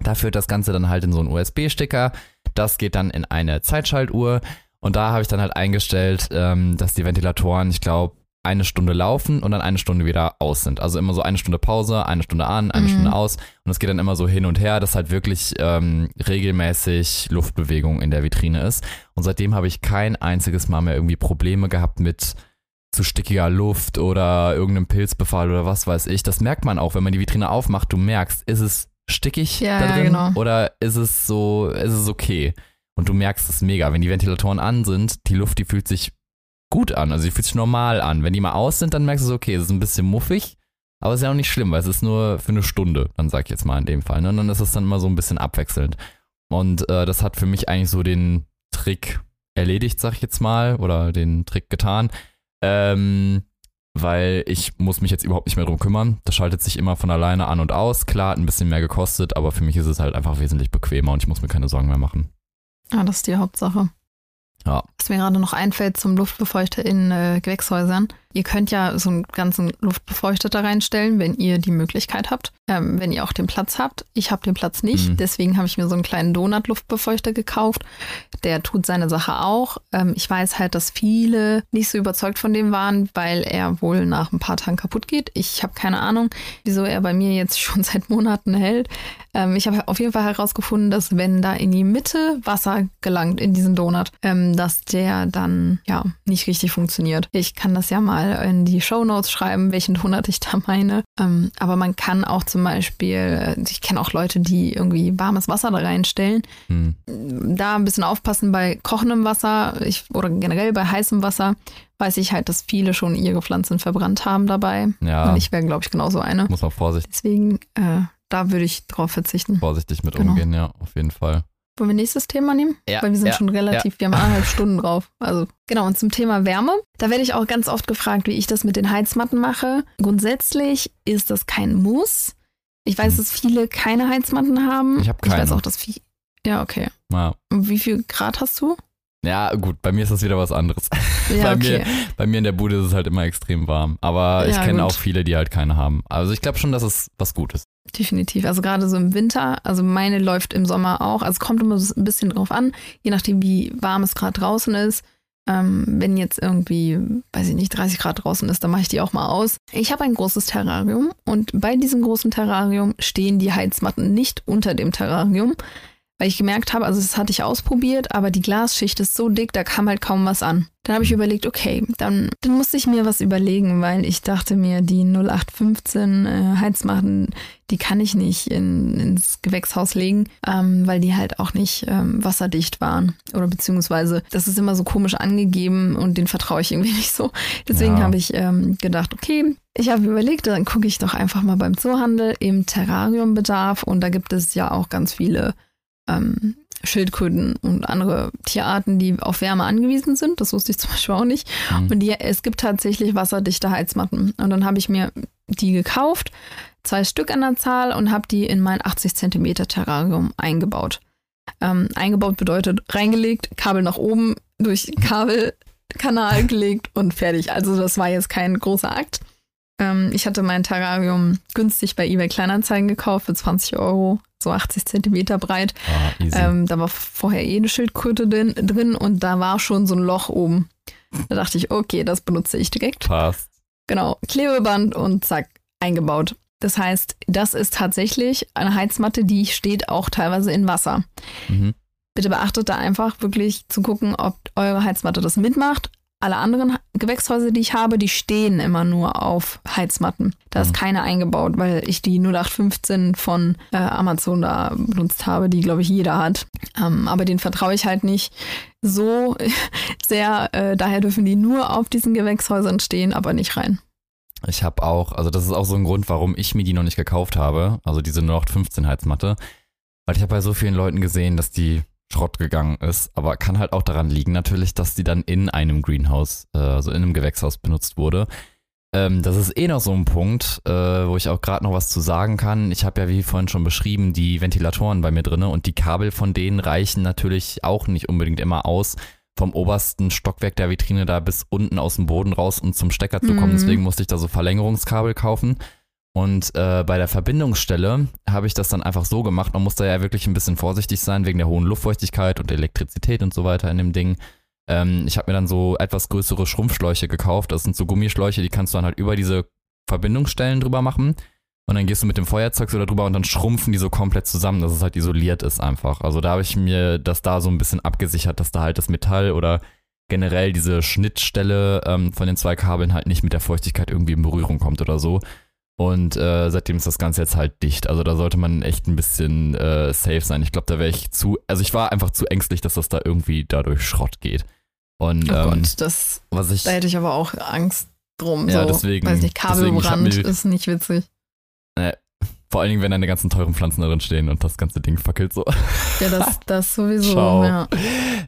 Da führt das Ganze dann halt in so einen USB-Sticker. Das geht dann in eine Zeitschaltuhr. Und da habe ich dann halt eingestellt, ähm, dass die Ventilatoren, ich glaube, eine Stunde laufen und dann eine Stunde wieder aus sind. Also immer so eine Stunde Pause, eine Stunde an, eine Mhm. Stunde aus. Und es geht dann immer so hin und her, dass halt wirklich ähm, regelmäßig Luftbewegung in der Vitrine ist. Und seitdem habe ich kein einziges Mal mehr irgendwie Probleme gehabt mit zu stickiger Luft oder irgendeinem Pilzbefall oder was weiß ich. Das merkt man auch, wenn man die Vitrine aufmacht. Du merkst, ist es stickig Ja, da ja, drin genau. oder ist es so, ist es okay? Und du merkst es mega. Wenn die Ventilatoren an sind, die Luft, die fühlt sich gut an, also die fühlt sich normal an. Wenn die mal aus sind, dann merkst du so, okay, es ist ein bisschen muffig, aber es ist ja auch nicht schlimm, weil es ist nur für eine Stunde, dann sag ich jetzt mal in dem Fall. Ne? Und dann ist es dann immer so ein bisschen abwechselnd. Und äh, das hat für mich eigentlich so den Trick erledigt, sag ich jetzt mal, oder den Trick getan. Ähm, weil ich muss mich jetzt überhaupt nicht mehr drum kümmern. Das schaltet sich immer von alleine an und aus. Klar, hat ein bisschen mehr gekostet, aber für mich ist es halt einfach wesentlich bequemer und ich muss mir keine Sorgen mehr machen. Ah, das ist die Hauptsache. Ja. Was mir gerade noch einfällt zum Luftbefeuchter in äh, Gewächshäusern. Ihr könnt ja so einen ganzen Luftbefeuchter da reinstellen, wenn ihr die Möglichkeit habt, ähm, wenn ihr auch den Platz habt. Ich habe den Platz nicht, Mhm. deswegen habe ich mir so einen kleinen Donut-Luftbefeuchter gekauft. Der tut seine Sache auch. Ähm, ich weiß halt, dass viele nicht so überzeugt von dem waren, weil er wohl nach ein paar Tagen kaputt geht. Ich habe keine Ahnung, wieso er bei mir jetzt [laughs] schon seit Monaten hält. Ähm, ich habe auf jeden Fall herausgefunden, dass wenn da in die Mitte Wasser gelangt in diesen Donut, ähm, dass der dann ja nicht richtig funktioniert. Ich kann das ja mal in die Show Notes schreiben, welchen Donut ich da meine. Ähm, aber man kann auch zum Beispiel, äh, ich kenne auch Leute, die irgendwie warmes Wasser da reinstellen. Hm. Da ein bisschen aufpassen bei kochendem Wasser ich, oder generell bei heißem Wasser. Weiß ich halt, dass viele schon ihre Pflanzen verbrannt haben dabei. Ja, Und ich wäre, glaube ich, genauso eine. muss man vorsichtig, Deswegen, äh, da würde ich drauf verzichten. vorsichtig mit Genau. umgehen, ja, auf jeden Fall. Wollen wir nächstes Thema nehmen? Ja, Weil wir sind ja, schon relativ, wir haben eineinhalb Stunden drauf. Also genau, und zum Thema Wärme. Da werde ich auch ganz oft gefragt, wie ich das mit den Heizmatten mache. Grundsätzlich ist das kein Muss. Ich weiß, Hm. dass viele keine Heizmatten haben. Ich habe Ich weiß keine. auch, dass viele. Ja, okay. Ja. Und wie viel Grad hast du? ja, gut, bei mir ist das wieder was anderes. [laughs] Ja, Bei okay. mir- Bei mir in der Bude ist es halt immer extrem warm. Aber ich Ja, kenne gut. auch viele, die halt keine haben. Also ich glaube schon, dass es was Gutes. Definitiv. Also gerade so im Winter, also meine läuft im Sommer auch. Also kommt immer so ein bisschen drauf an, je nachdem, wie warm es gerade draußen ist. Ähm, wenn jetzt irgendwie, weiß ich nicht, 30 Grad draußen ist, dann mache ich die auch mal aus. Ich habe ein großes Terrarium und bei diesem großen Terrarium stehen die Heizmatten nicht unter dem Terrarium, weil ich gemerkt habe, also das hatte ich ausprobiert, aber die Glasschicht ist so dick, da kam halt kaum was an. Dann habe ich überlegt, okay, dann, dann musste ich mir was überlegen, weil ich dachte mir, die 0815 äh, Heizmatten, die kann ich nicht in, ins Gewächshaus legen, ähm, weil die halt auch nicht ähm, wasserdicht waren. Oder beziehungsweise, das ist immer so komisch angegeben und den vertraue ich irgendwie [laughs] nicht so. Deswegen Ja. habe ich ähm, gedacht, okay, ich habe überlegt, dann gucke ich doch einfach mal beim Zoohandel im Terrariumbedarf und da gibt es ja auch ganz viele ähm, Schildkröten und andere Tierarten, die auf Wärme angewiesen sind. Das wusste ich zum Beispiel auch nicht. Mhm. Und die, es gibt tatsächlich wasserdichte Heizmatten. Und dann habe ich mir die gekauft, zwei Stück an der Zahl und habe die in mein 80 Zentimeter Terrarium eingebaut. Ähm, eingebaut bedeutet reingelegt, Kabel nach oben, durch Kabelkanal [laughs] gelegt und fertig. Also das war jetzt kein großer Akt. Ähm, ich hatte mein Terrarium günstig bei eBay Kleinanzeigen gekauft für 20 Euro, so 80 Zentimeter breit. Ah. Ähm, da war vorher eh eine Schildkröte drin, drin und da war schon so ein Loch oben. Da dachte ich, okay, das benutze ich direkt. Passt. Genau, Klebeband und zack, eingebaut. Das heißt, das ist tatsächlich eine Heizmatte, die steht auch teilweise in Wasser. Mhm. Bitte beachtet da einfach wirklich zu gucken, ob eure Heizmatte das mitmacht. Alle anderen Gewächshäuser, die ich habe, die stehen immer nur auf Heizmatten. Da ist Mhm. keine eingebaut, weil ich die 0815 von äh, Amazon da benutzt habe, die, glaube ich, jeder hat. Ähm, aber den vertraue ich halt nicht so [laughs] sehr. Äh, daher dürfen die nur auf diesen Gewächshäusern stehen, aber nicht rein. Ich habe auch, also das ist auch so ein Grund, warum ich mir die noch nicht gekauft habe, also diese 0815 Heizmatte, weil ich habe bei so vielen Leuten gesehen, dass die Schrott gegangen ist, aber kann halt auch daran liegen natürlich, dass die dann in einem Greenhouse, äh, also in einem Gewächshaus benutzt wurde. Ähm, das ist eh noch so ein Punkt, äh, wo ich auch gerade noch was zu sagen kann. Ich habe ja, wie vorhin schon beschrieben, die Ventilatoren bei mir drinne und die Kabel von denen reichen natürlich auch nicht unbedingt immer aus, vom obersten Stockwerk der Vitrine da bis unten aus dem Boden raus und zum Stecker zu kommen. Mhm. Deswegen musste ich da so Verlängerungskabel kaufen. Und äh, bei der Verbindungsstelle habe ich das dann einfach so gemacht. Man muss da ja wirklich ein bisschen vorsichtig sein wegen der hohen Luftfeuchtigkeit und Elektrizität und so weiter in dem Ding. Ähm, ich habe mir dann so etwas größere Schrumpfschläuche gekauft. Das sind so Gummischläuche, die kannst du dann halt über diese Verbindungsstellen drüber machen. Und dann gehst du mit dem Feuerzeug so da drüber und dann schrumpfen die so komplett zusammen, dass es halt isoliert ist einfach. Also da habe ich mir das da so ein bisschen abgesichert, dass da halt das Metall oder generell diese Schnittstelle ähm, von den zwei Kabeln halt nicht mit der Feuchtigkeit irgendwie in Berührung kommt oder so. Und äh, seitdem ist das Ganze jetzt halt dicht. Also da sollte man echt ein bisschen äh, safe sein. Ich glaube, da wäre ich zu, also ich war einfach zu ängstlich, dass das da irgendwie dadurch Schrott geht. Und Oh ähm, Gott, das, was ich, da hätte ich aber auch Angst drum. Ja, so, deswegen- Weiß nicht, Kabelbrand ist nicht witzig. vor allen Dingen, wenn deine ganzen teuren Pflanzen darin stehen und das ganze Ding fackelt so. Ja, das, [laughs] das sowieso. Ciao. Ja.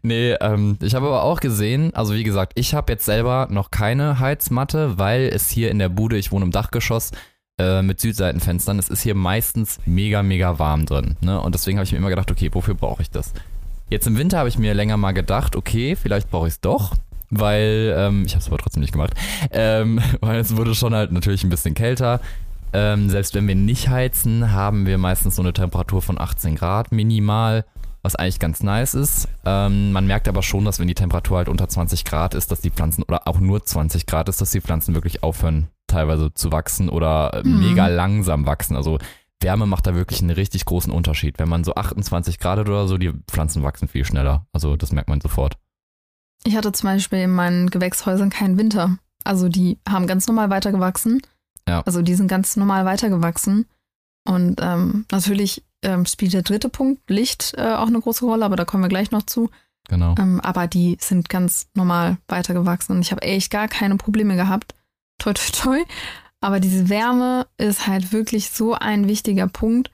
Nee, ähm, ich habe aber auch gesehen, also wie gesagt, ich habe jetzt selber noch keine Heizmatte, weil es hier in der Bude, ich wohne im Dachgeschoss, äh, mit Südseitenfenstern, es ist hier meistens mega, mega warm drin. Ne? Und deswegen habe ich mir immer gedacht, okay, wofür brauche ich das? Jetzt im Winter habe ich mir länger mal gedacht, okay, vielleicht brauche ich es doch, weil, ähm, ich habe es aber trotzdem nicht gemacht, ähm, [laughs] weil es wurde schon halt natürlich ein bisschen kälter. Ähm, selbst wenn wir nicht heizen, haben wir meistens so eine Temperatur von 18 Grad minimal, was eigentlich ganz nice ist. Ähm, man merkt aber schon, dass wenn die Temperatur halt unter 20 Grad ist, dass die Pflanzen, oder auch nur 20 Grad ist, dass die Pflanzen wirklich aufhören teilweise zu wachsen oder äh, Mhm. mega langsam wachsen. Also Wärme macht da wirklich einen richtig großen Unterschied. Wenn man so 28 Grad hat oder so, die Pflanzen wachsen viel schneller. Also das merkt man sofort. Ich hatte zum Beispiel in meinen Gewächshäusern keinen Winter. Also die haben ganz normal weitergewachsen. Ja. Also die sind ganz normal weitergewachsen. Und ähm, natürlich ähm, spielt der dritte Punkt, Licht, äh, auch eine große Rolle, aber da kommen wir gleich noch zu. Genau. Ähm, aber die sind ganz normal weitergewachsen und ich habe echt gar keine Probleme gehabt. Toi, toi, toi. Aber diese Wärme ist halt wirklich so ein wichtiger Punkt.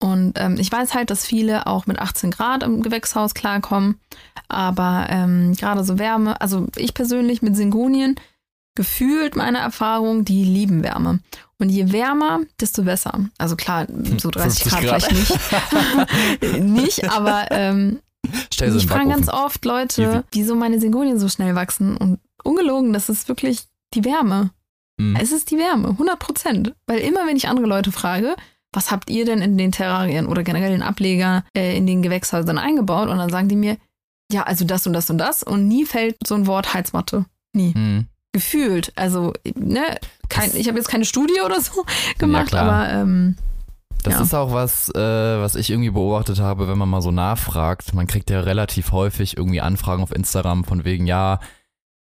Und ähm, ich weiß halt, dass viele auch mit 18 Grad im Gewächshaus klarkommen. Aber ähm, gerade so Wärme, also ich persönlich mit Singonien, gefühlt meine Erfahrung, die lieben Wärme. Und je wärmer, desto besser. Also klar, so 30 50 Grad, Grad. vielleicht nicht. [laughs] nicht, aber ähm, ich frage ganz oft Leute, Easy. wieso meine Singonien so schnell wachsen. Und ungelogen, das ist wirklich die Wärme. Mhm. Es ist die Wärme, 100 Prozent. Weil immer, wenn ich andere Leute frage, was habt ihr denn in den Terrarien oder generell den Ableger äh, in den Gewächshäusern eingebaut? Und dann sagen die mir, ja, also das und das und das. Und nie fällt so ein Wort Heizmatte. Nie. Mhm. Gefühlt. Also, ne, kein, ich habe jetzt keine Studie oder so gemacht, klar. aber ähm, Das Ja. ist auch was, äh, was ich irgendwie beobachtet habe, wenn man mal so nachfragt. Man kriegt ja relativ häufig irgendwie Anfragen auf Instagram von wegen, ja,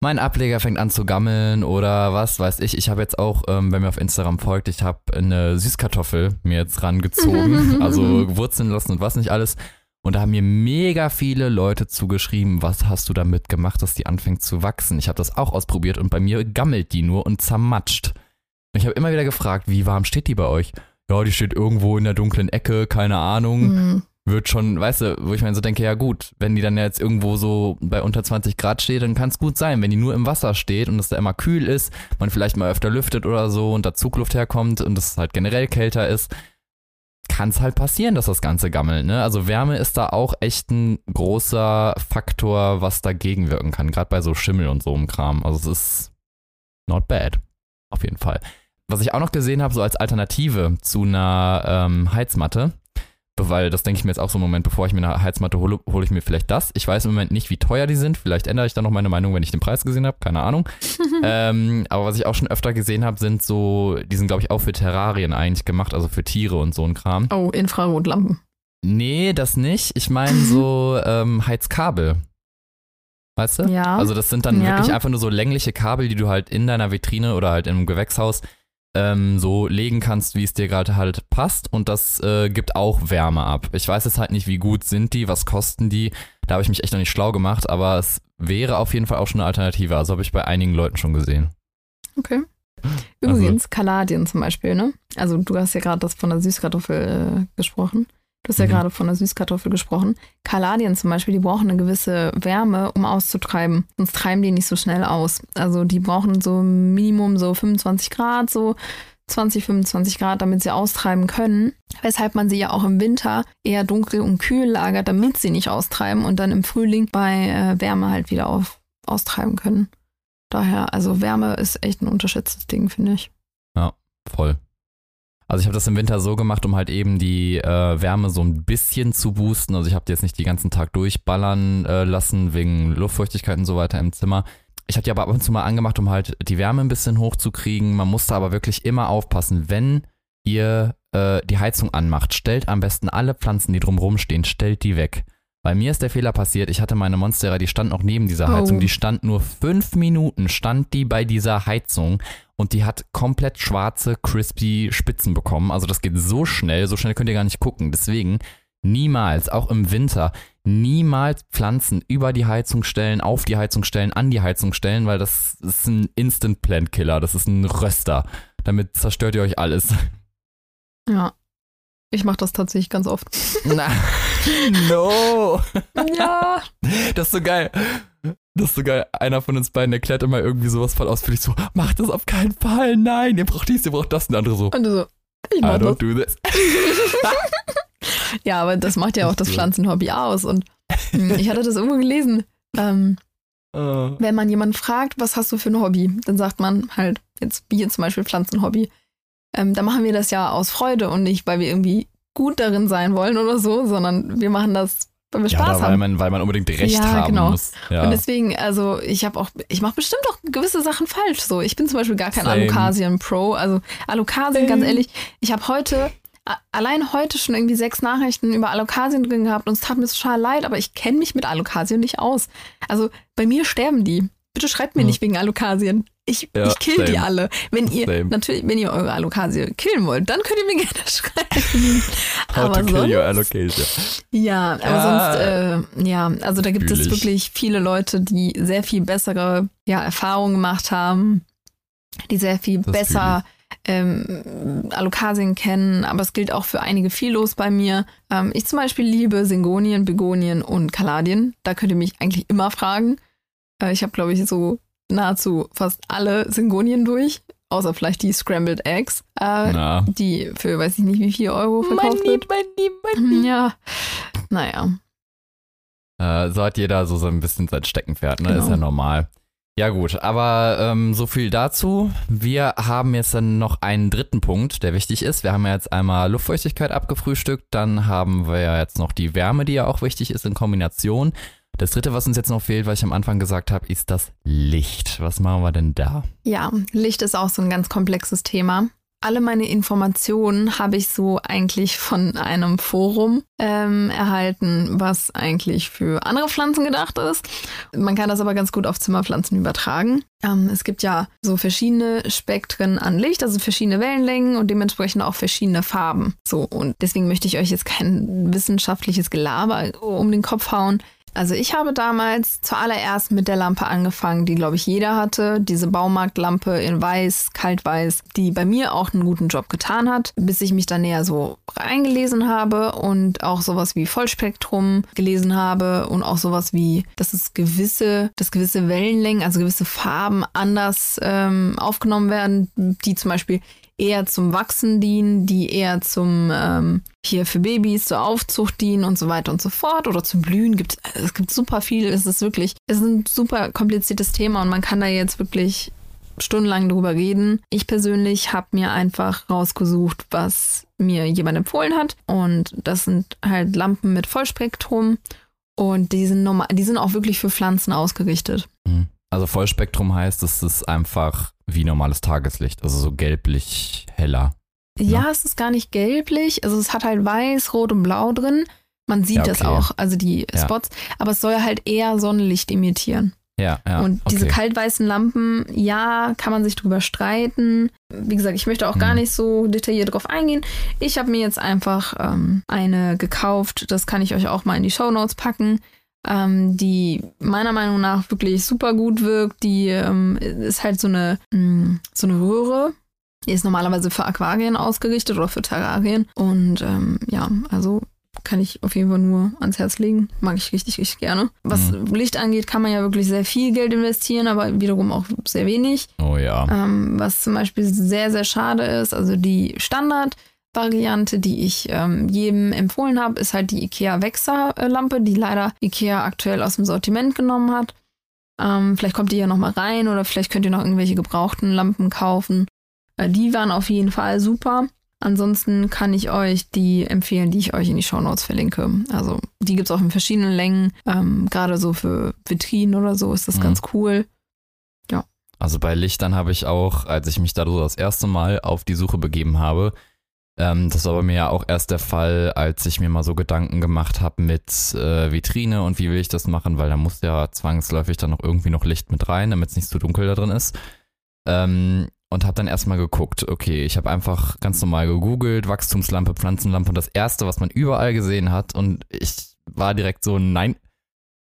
mein Ableger fängt an zu gammeln oder was weiß ich. Ich habe jetzt auch, ähm, wenn mir auf Instagram folgt, ich habe eine Süßkartoffel mir jetzt rangezogen, [laughs] also wurzeln lassen und was nicht alles. Und da haben mir mega viele Leute zugeschrieben, was hast du damit gemacht, dass die anfängt zu wachsen. Ich habe das auch ausprobiert und bei mir gammelt die nur und zermatscht. Und ich habe immer wieder gefragt, wie warm steht die bei euch? Ja, die steht irgendwo in der dunklen Ecke, keine Ahnung. mh, Wird schon, weißt du, wo ich mir so denke, ja gut, wenn die dann jetzt irgendwo so bei unter 20 Grad steht, dann kann es gut sein. Wenn die nur im Wasser steht und es da immer kühl ist, man vielleicht mal öfter lüftet oder so und da Zugluft herkommt und es halt generell kälter ist, kann es halt passieren, dass das Ganze gammelt. Ne? Also Wärme ist da auch echt ein großer Faktor, was dagegen wirken kann, gerade bei so Schimmel und so einem Kram. Also es ist not bad, auf jeden Fall. Was ich auch noch gesehen habe, so als Alternative zu einer ähm, Heizmatte, weil das denke ich mir jetzt auch so im Moment, bevor ich mir eine Heizmatte hole, hole ich mir vielleicht das. Ich weiß im Moment nicht, wie teuer die sind. Vielleicht ändere ich dann noch meine Meinung, wenn ich den Preis gesehen habe. Keine Ahnung. [laughs] ähm, aber was ich auch schon öfter gesehen habe, sind so, die sind glaube ich auch für Terrarien eigentlich gemacht, also für Tiere und so ein Kram. oh, Infrarotlampen. Nee, das nicht. Ich meine so [laughs] ähm, Heizkabel. Weißt du? Ja. Also das sind dann Ja. wirklich einfach nur so längliche Kabel, die du halt in deiner Vitrine oder halt im Gewächshaus ähm, so legen kannst, wie es dir gerade halt passt. Und das äh, gibt auch Wärme ab. Ich weiß jetzt halt nicht, wie gut sind die, was kosten die. Da habe ich mich echt noch nicht schlau gemacht, aber es wäre auf jeden Fall auch schon eine Alternative. Also habe ich bei einigen Leuten schon gesehen. Okay. Also- Übrigens, Kaladien zum Beispiel, ne? Also du hast ja gerade das von der Süßkartoffel äh, gesprochen. Du hast ja Mhm. gerade von der Süßkartoffel gesprochen. Kaladien zum Beispiel, die brauchen eine gewisse Wärme, um auszutreiben. Sonst treiben die nicht so schnell aus. Also die brauchen so Minimum so 25 Grad, so 20, 25 Grad, damit sie austreiben können. Weshalb man sie ja auch im Winter eher dunkel und kühl lagert, damit sie nicht austreiben und dann im Frühling bei äh, Wärme halt wieder auf, austreiben können. Daher, also Wärme ist echt ein unterschätztes Ding, finde ich. Voll. Also ich habe das im Winter so gemacht, um halt eben die äh, Wärme so ein bisschen zu boosten. Also ich habe die jetzt nicht den ganzen Tag durchballern äh, lassen wegen Luftfeuchtigkeit und so weiter im Zimmer. Ich habe die aber ab und zu mal angemacht, um halt die Wärme ein bisschen hochzukriegen. Man musste aber wirklich immer aufpassen, wenn ihr äh, die Heizung anmacht, stellt am besten alle Pflanzen, die drumherum stehen, stellt die weg. Bei mir ist der Fehler passiert, ich hatte meine Monstera, die stand noch neben dieser Oh. Heizung, die stand nur fünf Minuten, stand die bei dieser Heizung und die hat komplett schwarze, crispy Spitzen bekommen. Also das geht so schnell, so schnell könnt ihr gar nicht gucken. Deswegen niemals, auch im Winter, niemals Pflanzen über die Heizung stellen, auf die Heizung stellen, an die Heizung stellen, weil das ist ein Instant Plant Killer, das ist ein Röster. Damit zerstört ihr euch alles. Ja. Ich mache das tatsächlich ganz oft. [laughs] Na, no. ja. Das ist so geil. Das ist so geil. Einer von uns beiden erklärt immer irgendwie sowas voll ausführlich so, macht das auf keinen Fall, nein, ihr braucht dies, ihr braucht das. Und der andere so, Und du so, ich I mach das. don't do this. [laughs] Ja, aber das macht ja auch das Pflanzenhobby aus. Und mh, ich hatte das irgendwo gelesen. Ähm, Äh, wenn man jemanden fragt, was hast du für ein Hobby, dann sagt man halt, jetzt wie hier zum Beispiel Pflanzenhobby. Ähm, da machen wir das ja aus Freude und nicht, weil wir irgendwie gut darin sein wollen oder so, sondern wir machen das, weil wir ja, Spaß weil haben. man, weil man unbedingt recht Ja, haben genau. muss. Ja. Und deswegen, also ich habe auch, ich mache bestimmt auch gewisse Sachen falsch. So, ich bin zum Beispiel gar kein Same. Alokasien Pro. Also Alokasien, ganz ehrlich, ich habe heute allein heute schon irgendwie sechs Nachrichten über Alokasien drin gehabt und es tat mir total leid, aber ich kenne mich mit Alokasien nicht aus. Also bei mir sterben die. Bitte schreibt mir nicht wegen Alokasien. Ich, Ja, ich kill die same. alle. Wenn ihr, Same. natürlich, wenn ihr eure Alokasie killen wollt, dann könnt ihr mir [laughs] gerne schreiben. How aber to kill sonst, your allocation. ja, aber Ja. sonst, äh, ja, also da gibt es Fühl ich. wirklich viele Leute, die sehr viel bessere ja, Erfahrungen gemacht haben, die sehr viel Das besser ähm, Alokasien kennen, aber es gilt auch für einige viel los bei mir. Ähm, ich zum Beispiel liebe Singonien, Begonien und Kaladien. Da könnt ihr mich eigentlich immer fragen. Äh, ich habe, glaube ich, so nahezu fast alle Singonien durch, außer vielleicht die Scrambled Eggs, äh, Na. die für weiß ich nicht wie viel Euro verkauft wird. money, Ja, naja. Äh, so hat jeder so, so ein bisschen sein Steckenpferd, ne? Genau. Ist ja normal. Ja gut, aber ähm, so viel dazu. Wir haben jetzt dann noch einen dritten Punkt, der wichtig ist. Wir haben ja jetzt einmal Luftfeuchtigkeit abgefrühstückt, dann haben wir ja jetzt noch die Wärme, die ja auch wichtig ist in Kombination. Das dritte, was uns jetzt noch fehlt, was ich am Anfang gesagt habe, ist das Licht. Was machen wir denn da? Ja, Licht ist auch so ein ganz komplexes Thema. Alle meine Informationen habe ich so eigentlich von einem Forum ähm, erhalten, was eigentlich für andere Pflanzen gedacht ist. Man kann das aber ganz gut auf Zimmerpflanzen übertragen. Ähm, es gibt ja so verschiedene Spektren an Licht, also verschiedene Wellenlängen und dementsprechend auch verschiedene Farben. So, und deswegen möchte ich euch jetzt kein wissenschaftliches Gelaber um den Kopf hauen. Also ich habe damals zuallererst mit der Lampe angefangen, die glaube ich jeder hatte, diese Baumarktlampe in weiß, kaltweiß, die bei mir auch einen guten Job getan hat, bis ich mich dann näher so reingelesen habe und auch sowas wie Vollspektrum gelesen habe und auch sowas wie, dass es gewisse, dass gewisse Wellenlängen, also gewisse Farben anders ähm, aufgenommen werden, die zum Beispiel eher zum Wachsen dienen, die eher zum ähm, hier für Babys zur Aufzucht dienen und so weiter und so fort oder zum Blühen gibt es gibt super viel. Es ist wirklich, es ist ein super kompliziertes Thema und man kann da jetzt wirklich stundenlang drüber reden. Ich persönlich habe mir einfach rausgesucht, was mir jemand empfohlen hat und das sind halt Lampen mit Vollspektrum und die sind normal, die sind auch wirklich für Pflanzen ausgerichtet. Hm. Also Vollspektrum heißt, es ist einfach wie normales Tageslicht, also so gelblich heller. Ja, es ist gar nicht gelblich. Also es hat halt weiß, rot und blau drin. Man sieht Ja, das okay. auch, also die Ja. Spots. Aber es soll halt eher Sonnenlicht imitieren. Ja, ja. und diese okay. kaltweißen Lampen, ja, kann man sich drüber streiten. Wie gesagt, ich möchte auch gar Hm. nicht so detailliert drauf eingehen. Ich habe mir jetzt einfach ähm, eine gekauft. Das kann ich euch auch mal in die Shownotes packen. Ähm, die meiner Meinung nach wirklich super gut wirkt. Die ähm, ist halt so eine, mh, so eine Röhre. Die ist normalerweise für Aquarien ausgerichtet oder für Terrarien. Und ähm, ja, also kann ich auf jeden Fall nur ans Herz legen. Mag ich richtig, richtig gerne. Was Licht angeht, kann man ja wirklich sehr viel Geld investieren, aber wiederum auch sehr wenig. Oh ja. Ähm, was zum Beispiel sehr, sehr schade ist, also die Standard-Variante, die ich ähm, jedem empfohlen habe, ist halt die IKEA Vexa-Lampe, die leider IKEA aktuell aus dem Sortiment genommen hat. Ähm, vielleicht kommt die ja nochmal rein oder vielleicht könnt ihr noch irgendwelche gebrauchten Lampen kaufen. Äh, die waren auf jeden Fall super. Ansonsten kann ich euch die empfehlen, die ich euch in die Shownotes verlinke. Also die gibt es auch in verschiedenen Längen. Ähm, Gerade so für Vitrinen oder so ist das Mhm. ganz cool. Also bei Lichtern habe ich auch, als ich mich da so das erste Mal auf die Suche begeben habe, ähm, das war bei mir ja auch erst der Fall, als ich mir mal so Gedanken gemacht habe mit äh, Vitrine und wie will ich das machen, weil da muss ja zwangsläufig dann noch irgendwie noch Licht mit rein, damit es nicht zu dunkel da drin ist. Ähm, und habe dann erstmal geguckt, okay, ich habe einfach ganz normal gegoogelt, Wachstumslampe, Pflanzenlampe und das erste, was man überall gesehen hat und ich war direkt so, nein,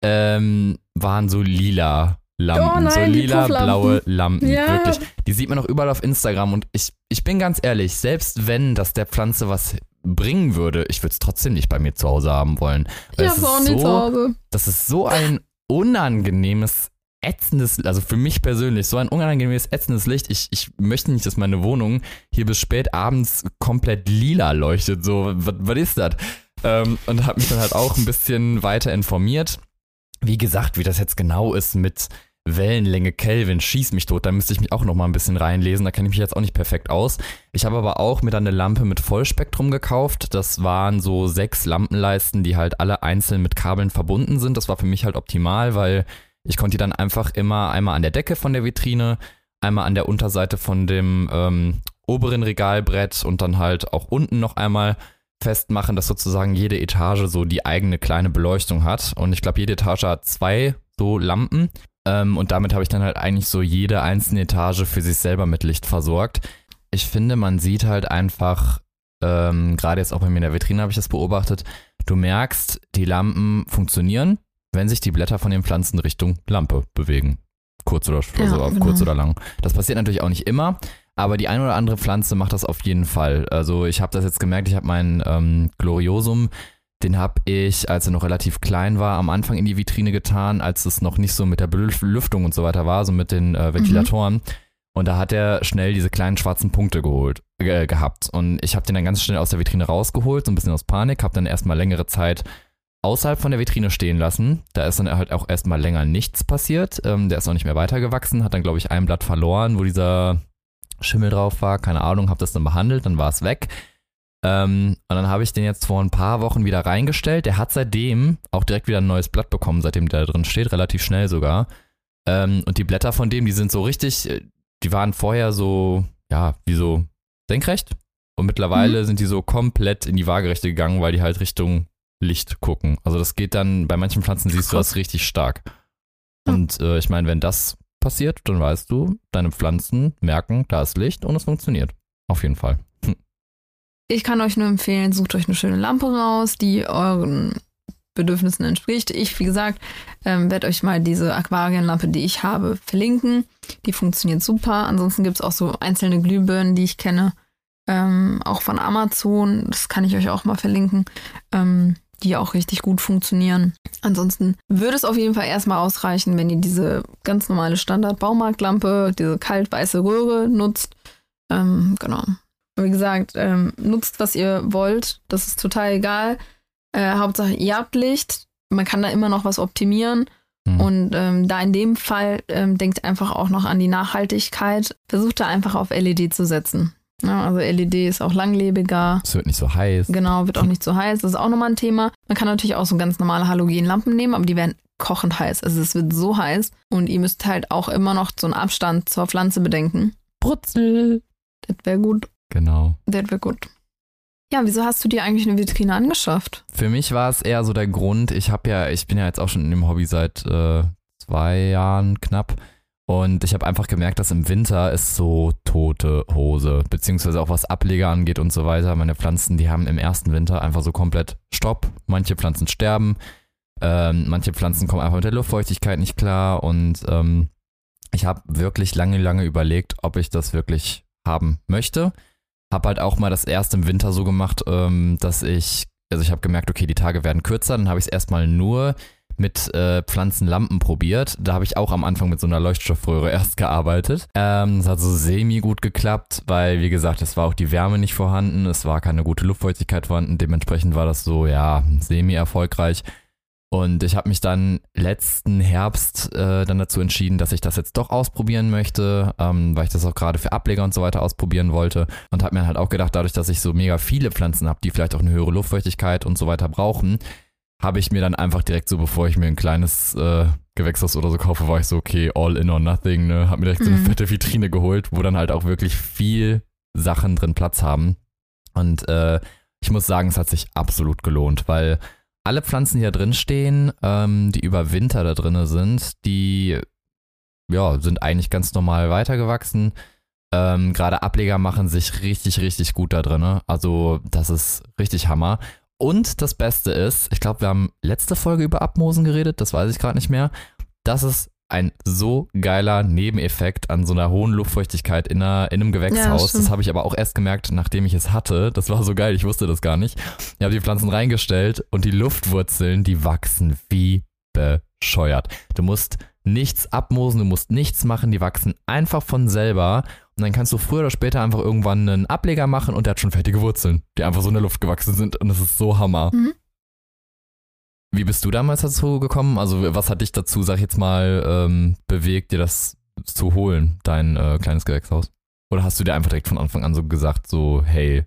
ähm, waren so lila Lampen, Oh nein, so lila, blaue Lampen, Ja. wirklich. Die sieht man auch überall auf Instagram und ich, ich bin ganz ehrlich, selbst wenn das der Pflanze was bringen würde, ich würde es trotzdem nicht bei mir zu Hause haben wollen. Weil Ich hab's auch nicht zu so, Hause. das ist so ein unangenehmes, ätzendes, also für mich persönlich, so ein unangenehmes, ätzendes Licht. Ich, ich möchte nicht, dass meine Wohnung hier bis spät abends komplett lila leuchtet. So, was, was ist das? Ähm, und habe mich dann halt auch ein bisschen weiter informiert. Wie gesagt, wie das jetzt genau ist mit Wellenlänge Kelvin, schieß mich tot, da müsste ich mich auch noch mal ein bisschen reinlesen, da kenne ich mich jetzt auch nicht perfekt aus. Ich habe aber auch mir dann eine Lampe mit Vollspektrum gekauft. Das waren so sechs Lampenleisten, die halt alle einzeln mit Kabeln verbunden sind. Das war für mich halt optimal, weil ich konnte die dann einfach immer einmal an der Decke von der Vitrine, einmal an der Unterseite von dem ähm, oberen Regalbrett und dann halt auch unten noch einmal festmachen, dass sozusagen jede Etage so die eigene kleine Beleuchtung hat. Und ich glaube, jede Etage hat zwei so Lampen. Ähm, und damit habe ich dann halt eigentlich so jede einzelne Etage für sich selber mit Licht versorgt. Ich finde, man sieht halt einfach, ähm, gerade jetzt auch bei mir in der Vitrine habe ich das beobachtet, du merkst, die Lampen funktionieren, wenn sich die Blätter von den Pflanzen Richtung Lampe bewegen. Kurz oder, Ja, also genau. kurz oder lang. Das passiert natürlich auch nicht immer, aber die eine oder andere Pflanze macht das auf jeden Fall. Also ich habe das jetzt gemerkt, ich habe meinen ähm, Gloriosum, den habe ich, als er noch relativ klein war, am Anfang in die Vitrine getan, als es noch nicht so mit der Belüftung und so weiter war, so mit den äh, Ventilatoren. Und da hat er schnell diese kleinen schwarzen Punkte geholt, äh, gehabt. Und ich habe den dann ganz schnell aus der Vitrine rausgeholt, so ein bisschen aus Panik, habe dann erstmal längere Zeit außerhalb von der Vitrine stehen lassen. Da ist dann halt auch erstmal länger nichts passiert. Ähm, der ist auch nicht mehr weitergewachsen, hat dann, glaube ich, ein Blatt verloren, wo dieser Schimmel drauf war. Keine Ahnung, habe das dann behandelt, dann war es weg. Ähm, und dann habe ich den jetzt vor ein paar Wochen wieder reingestellt. Der hat seitdem auch direkt wieder ein neues Blatt bekommen, seitdem der da drin steht, relativ schnell sogar. Ähm, und die Blätter von dem, die sind so richtig, äh, die waren vorher so, ja, wie so senkrecht. Und mittlerweile sind die so komplett in die Waagerechte gegangen, weil die halt Richtung Licht gucken. Also das geht dann, bei manchen Pflanzen siehst du das richtig stark. Ja. Und äh, ich meine, wenn das passiert, dann weißt du, deine Pflanzen merken, da ist Licht und es funktioniert. Auf jeden Fall. Ich kann euch nur empfehlen, sucht euch eine schöne Lampe raus, die euren Bedürfnissen entspricht. Ich, wie gesagt, ähm, werde euch mal diese Aquarienlampe, die ich habe, verlinken. Die funktioniert super. Ansonsten gibt es auch so einzelne Glühbirnen, die ich kenne, ähm, auch von Amazon. Das kann ich euch auch mal verlinken, ähm, die auch richtig gut funktionieren. Ansonsten würde es auf jeden Fall erstmal ausreichen, wenn ihr diese ganz normale Standard-Baumarktlampe, diese kalt-weiße Röhre nutzt. Ähm, genau. Wie gesagt, ähm, nutzt, was ihr wollt. Das ist total egal. Äh, Hauptsache, ihr habt Licht. Man kann da immer noch was optimieren. Mhm. Und ähm, da in dem Fall ähm, denkt einfach auch noch an die Nachhaltigkeit. Versucht da einfach auf LED zu setzen. Ja, also LED ist auch langlebiger. Es wird nicht so heiß. Genau, wird auch nicht so heiß. Das ist auch nochmal ein Thema. Man kann natürlich auch so ganz normale Halogenlampen nehmen, aber die werden kochend heiß. Also es wird so heiß. Und ihr müsst halt auch immer noch so einen Abstand zur Pflanze bedenken. Brutzel. Das wäre gut. Genau. Das wäre gut. Ja, wieso hast du dir eigentlich eine Vitrine angeschafft? Für mich war es eher so der Grund, ich habe ja, ich bin ja jetzt auch schon in dem Hobby seit äh, zwei Jahren knapp. Und ich habe einfach gemerkt, dass im Winter ist so tote Hose, beziehungsweise auch was Ableger angeht und so weiter. Meine Pflanzen, die haben im ersten Winter einfach so komplett Stopp. Manche Pflanzen sterben, ähm, manche Pflanzen kommen einfach mit der Luftfeuchtigkeit nicht klar. Und ähm, ich habe wirklich lange, lange überlegt, ob ich das wirklich haben möchte. Hab halt auch mal das erst im Winter so gemacht, ähm, dass ich, also ich habe gemerkt, okay, die Tage werden kürzer, dann habe ich es erstmal nur mit äh, Pflanzenlampen probiert. Da habe ich auch am Anfang mit so einer Leuchtstoffröhre [laughs] erst gearbeitet. Ähm, es hat so semi gut geklappt, weil, wie gesagt, es war auch die Wärme nicht vorhanden, es war keine gute Luftfeuchtigkeit vorhanden, dementsprechend war das so, ja, semi erfolgreich. Und ich habe mich dann letzten Herbst äh, dann dazu entschieden, dass ich das jetzt doch ausprobieren möchte, ähm, weil ich das auch gerade für Ableger und so weiter ausprobieren wollte. Und habe mir halt auch gedacht, dadurch, dass ich so mega viele Pflanzen habe, die vielleicht auch eine höhere Luftfeuchtigkeit und so weiter brauchen, habe ich mir dann einfach direkt so, bevor ich mir ein kleines äh, Gewächshaus oder so kaufe, war ich so, okay, all in or nothing, ne? Hab mir direkt so eine Mhm. fette Vitrine geholt, wo dann halt auch wirklich viel Sachen drin Platz haben. Und äh, ich muss sagen, es hat sich absolut gelohnt, weil alle Pflanzen, die da drin stehen, ähm, die über Winter da drinne sind, die ja, sind eigentlich ganz normal weitergewachsen. Ähm, Gerade Ableger machen sich richtig, richtig gut da drin. Also das ist richtig Hammer. Und das Beste ist, ich glaube, wir haben letzte Folge über Abmosen geredet, das weiß ich gerade nicht mehr. Das ist ein so geiler Nebeneffekt an so einer hohen Luftfeuchtigkeit in, einer, in einem Gewächshaus. Ja, das habe ich aber auch erst gemerkt, nachdem ich es hatte. Das war so geil, ich wusste das gar nicht. Ich habe die Pflanzen reingestellt und die Luftwurzeln, die wachsen wie bescheuert. Du musst nichts abmosen, du musst nichts machen, die wachsen einfach von selber. Und dann kannst du früher oder später einfach irgendwann einen Ableger machen und der hat schon fertige Wurzeln, die einfach so in der Luft gewachsen sind. Und das ist so Hammer. Mhm. Wie bist du damals dazu gekommen? Also, was hat dich dazu, sag ich jetzt mal, ähm, bewegt, dir das zu holen, dein äh, kleines Gewächshaus? Oder hast du dir einfach direkt von Anfang an so gesagt, so, hey,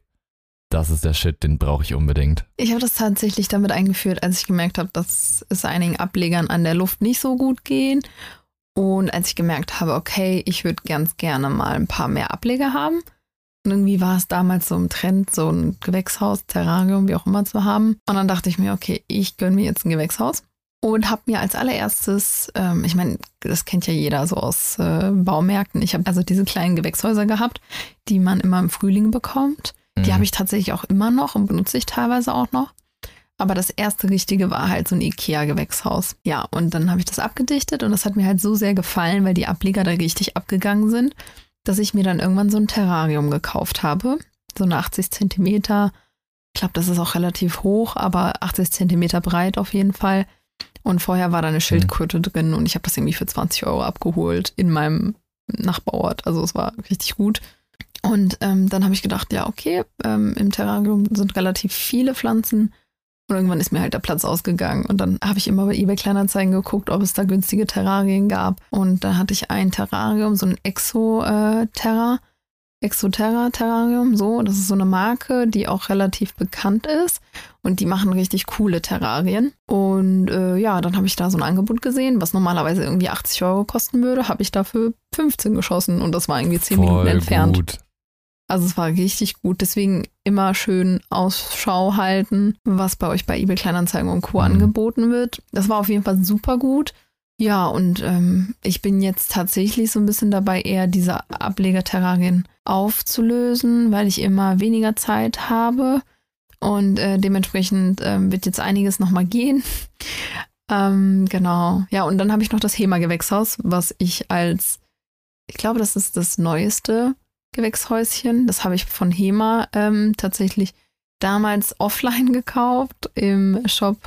das ist der Shit, den brauche ich unbedingt? Ich habe das tatsächlich damit eingeführt, als ich gemerkt habe, dass es einigen Ablegern an der Luft nicht so gut gehen. Und als ich gemerkt habe, okay, ich würde ganz gerne mal ein paar mehr Ableger haben. Und irgendwie war es damals so im Trend, so ein Gewächshaus, Terrarium, wie auch immer zu haben. Und dann dachte ich mir, okay, ich gönne mir jetzt ein Gewächshaus. Und habe mir als allererstes, ähm, ich meine, das kennt ja jeder so aus äh, Baumärkten. Ich habe also diese kleinen Gewächshäuser gehabt, die man immer im Frühling bekommt. Die mhm. habe ich tatsächlich auch immer noch und benutze ich teilweise auch noch. Aber das erste Richtige war halt so ein Ikea-Gewächshaus. Ja, und dann habe ich das abgedichtet und das hat mir halt so sehr gefallen, weil die Ableger da richtig abgegangen sind, dass ich mir dann irgendwann so ein Terrarium gekauft habe. So eine 80 Zentimeter. Ich glaube, das ist auch relativ hoch, aber 80 Zentimeter breit auf jeden Fall. Und vorher war da eine Schildkröte mhm. drin und ich habe das irgendwie für 20 Euro abgeholt in meinem Nachbarort. Also es war richtig gut. Und ähm, dann habe ich gedacht, ja, okay, ähm, im Terrarium sind relativ viele Pflanzen. Und irgendwann ist mir halt der Platz ausgegangen. Und dann habe ich immer bei eBay Kleinanzeigen geguckt, ob es da günstige Terrarien gab. Und da hatte ich ein Terrarium, so ein Exo-Terra. Exoterra Terrarium, so. Das ist so eine Marke, die auch relativ bekannt ist. Und die machen richtig coole Terrarien. Und äh, ja, dann habe ich da so ein Angebot gesehen, was normalerweise irgendwie 80 Euro kosten würde, habe ich dafür 15 geschossen. Und das war irgendwie 10 Voll Minuten entfernt. Gut. Also es war richtig gut. Deswegen immer schön Ausschau halten, was bei euch bei eBay Kleinanzeigen und Co. Mhm. angeboten wird. Das war auf jeden Fall super gut. Ja, und ähm, ich bin jetzt tatsächlich so ein bisschen dabei, eher diese Ablegerterrarien aufzulösen, weil ich immer weniger Zeit habe. Und äh, dementsprechend äh, wird jetzt einiges nochmal gehen. [laughs] ähm, genau. Ja, und dann habe ich noch das HEMA-Gewächshaus, was ich als, ich glaube, das ist das Neueste Gewächshäuschen. Das habe ich von HEMA ähm, tatsächlich damals [laughs] offline gekauft im Shop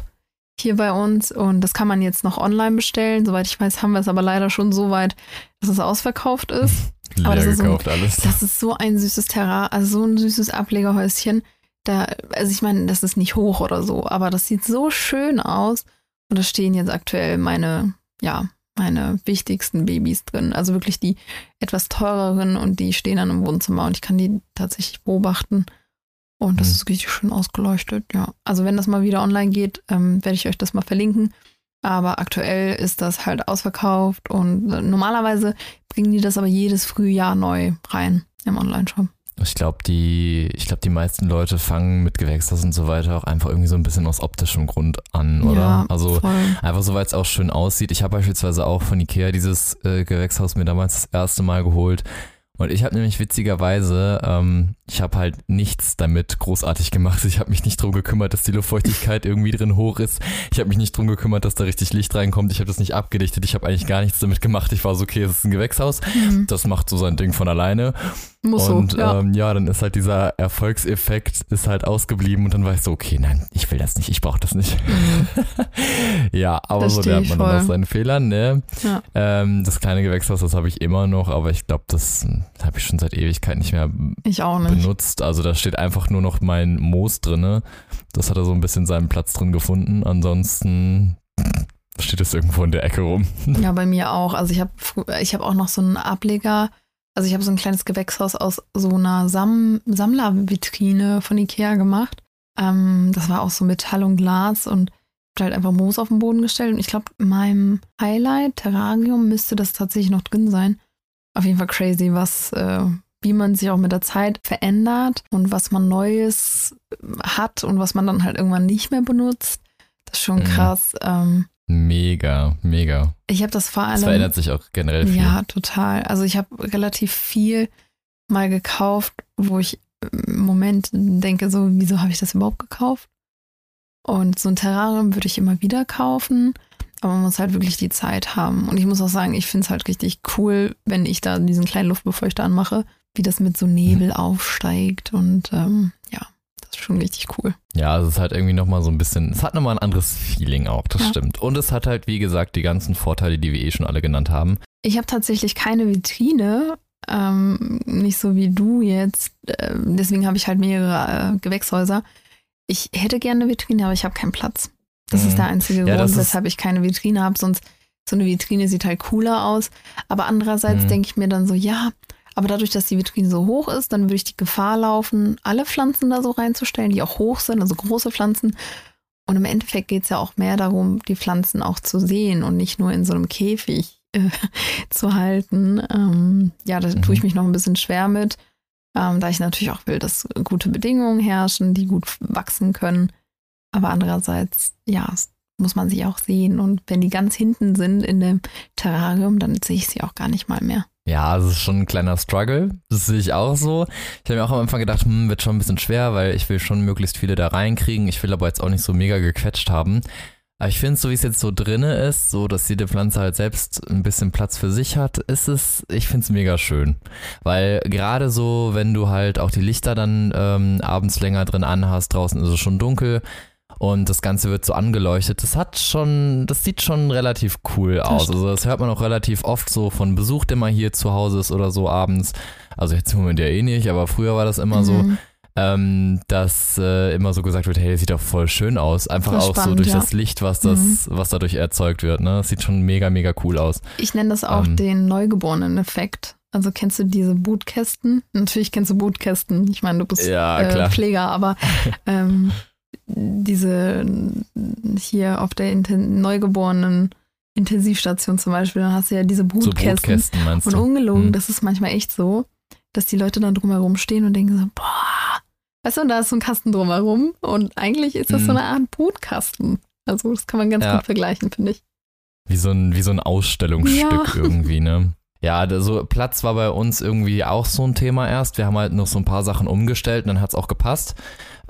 hier bei uns und das kann man jetzt noch online bestellen. Soweit ich weiß, haben wir es aber leider schon so weit, dass es ausverkauft ist. Leer [laughs] aber das gekauft ist so, alles. Das ist so ein süßes Terrain, also so ein süßes Ablegerhäuschen. Da, also ich meine, das ist nicht hoch oder so, aber das sieht so schön aus. Und da stehen jetzt aktuell meine, ja, meine wichtigsten Babys drin. Also wirklich die etwas teureren und die stehen dann im Wohnzimmer und ich kann die tatsächlich beobachten. Und das mhm. ist richtig schön ausgeleuchtet, ja. Also wenn das mal wieder online geht, ähm, werde ich euch das mal verlinken. Aber aktuell ist das halt ausverkauft und normalerweise bringen die das aber jedes Frühjahr neu rein im Online-Shop. Ich glaube, die, ich glaube, die meisten Leute fangen mit Gewächshaus und so weiter auch einfach irgendwie so ein bisschen aus optischem Grund an, oder? Ja, also voll. einfach so, weil es auch schön aussieht. Ich habe beispielsweise auch von Ikea dieses äh, Gewächshaus mir damals das erste Mal geholt. Und ich habe nämlich witzigerweise, ähm, ich habe halt nichts damit großartig gemacht. Ich habe mich nicht drum gekümmert, dass die Luftfeuchtigkeit [laughs] irgendwie drin hoch ist. Ich habe mich nicht drum gekümmert, dass da richtig Licht reinkommt. Ich habe das nicht abgedichtet. Ich habe eigentlich gar nichts damit gemacht. Ich war so, okay, es ist ein Gewächshaus. Mhm. Das macht so sein Ding von alleine. Muss und so, ja. Ähm, ja, dann ist halt dieser Erfolgseffekt ist halt ausgeblieben und dann war ich so, okay, nein, ich will das nicht, ich brauche das nicht. Mhm. [laughs] ja, aber das so lernt man voll. dann aus seinen Fehlern, ne? Ja. Ähm, das kleine Gewächshaus, das habe ich immer noch, aber ich glaube, das habe ich schon seit Ewigkeit nicht mehr ich auch nicht. benutzt. Also da steht einfach nur noch mein Moos drinne. Das hat er so ein bisschen seinen Platz drin gefunden. Ansonsten steht es irgendwo in der Ecke rum. [laughs] Ja, bei mir auch. Also ich habe ich hab auch noch so einen Ableger also ich habe so ein kleines Gewächshaus aus so einer Sam Sammlervitrine von Ikea gemacht. Ähm, das war auch so Metall und Glas und halt einfach Moos auf den Boden gestellt. Und ich glaube, in meinem Highlight Terrarium müsste das tatsächlich noch drin sein. Auf jeden Fall crazy, was, äh, wie man sich auch mit der Zeit verändert und was man Neues hat und was man dann halt irgendwann nicht mehr benutzt. Das ist schon mhm. krass. Ähm, Mega, mega. Ich habe das vor allem. Es verändert sich auch generell viel. Ja, total. Also ich habe relativ viel mal gekauft, wo ich im Moment denke, so, wieso habe ich das überhaupt gekauft? Und so ein Terrarium würde ich immer wieder kaufen, aber man muss halt wirklich die Zeit haben. Und ich muss auch sagen, ich finde es halt richtig cool, wenn ich da diesen kleinen Luftbefeuchter anmache, wie das mit so Nebel aufsteigt und ähm, ja, das ist schon richtig cool. Ja, es ist halt irgendwie nochmal so ein bisschen, es hat nochmal ein anderes Feeling auch, das Ja. stimmt. Und es hat halt, wie gesagt, die ganzen Vorteile, die wir eh schon alle genannt haben. Ich habe tatsächlich keine Vitrine, ähm, nicht so wie du jetzt. Ähm, deswegen habe ich halt mehrere äh, Gewächshäuser. Ich hätte gerne eine Vitrine, aber ich habe keinen Platz. Das Mhm. ist der einzige Ja, Grund, weshalb ich keine Vitrine habe. Sonst so eine Vitrine sieht halt cooler aus. Aber andererseits Mhm. denke ich mir dann so, ja, aber dadurch, dass die Vitrine so hoch ist, dann würde ich die Gefahr laufen, alle Pflanzen da so reinzustellen, die auch hoch sind, also große Pflanzen. Und im Endeffekt geht es ja auch mehr darum, die Pflanzen auch zu sehen und nicht nur in so einem Käfig äh, [laughs] zu halten. Ähm, ja, da Mhm. tue ich mich noch ein bisschen schwer mit, ähm, da ich natürlich auch will, dass gute Bedingungen herrschen, die gut wachsen können. Aber andererseits, ja, muss man sie auch sehen. Und wenn die ganz hinten sind in dem Terrarium, dann sehe ich sie auch gar nicht mal mehr. Ja, es ist schon ein kleiner Struggle. Das sehe ich auch so. Ich habe mir auch am Anfang gedacht, hm, wird schon ein bisschen schwer, weil ich will schon möglichst viele da reinkriegen. Ich will aber jetzt auch nicht so mega gequetscht haben. Aber ich finde, so wie es jetzt so drinne ist, so dass jede Pflanze halt selbst ein bisschen Platz für sich hat, ist es, ich finde es mega schön. Weil gerade so, wenn du halt auch die Lichter dann ähm, abends länger drin anhast, draußen ist es schon dunkel und das Ganze wird so angeleuchtet, das hat schon, das sieht schon relativ cool aus. stimmt. Also das hört man auch relativ oft so von Besuch, der mal hier zu Hause ist oder so abends. Also jetzt im Moment ja eh nicht, aber früher war das immer so Mhm. ähm, dass äh, immer so gesagt wird, hey, das sieht doch voll schön aus. Einfach Voll auch so spannend, durch ja. Mhm. das Licht, was das, was dadurch erzeugt wird. Ne? Das sieht schon mega, mega cool aus. Ich nenne das auch Ähm. den Neugeborenen-Effekt. Also kennst du diese Bootkästen? Natürlich kennst du Bootkästen. Ich meine, du bist Ja, äh. Pfleger, aber [laughs] ähm, diese hier auf der Inten Neugeborenen Intensivstation zum Beispiel, dann hast du ja diese So Bootkästen. Brotkästen meinst Und ungelogen, Hm. das ist manchmal echt so, dass die Leute dann drumherum stehen und denken so, boah, weißt du, und da ist so ein Kasten drumherum und eigentlich ist das so Mhm. eine Art Bootkasten. Also das kann man ganz Ja. gut vergleichen, finde ich. Wie so ein, wie so ein Ausstellungsstück Ja. irgendwie, ne? Ja, da- so Platz war bei uns irgendwie auch so ein Thema erst. Wir haben halt noch so ein paar Sachen umgestellt und dann hat's auch gepasst.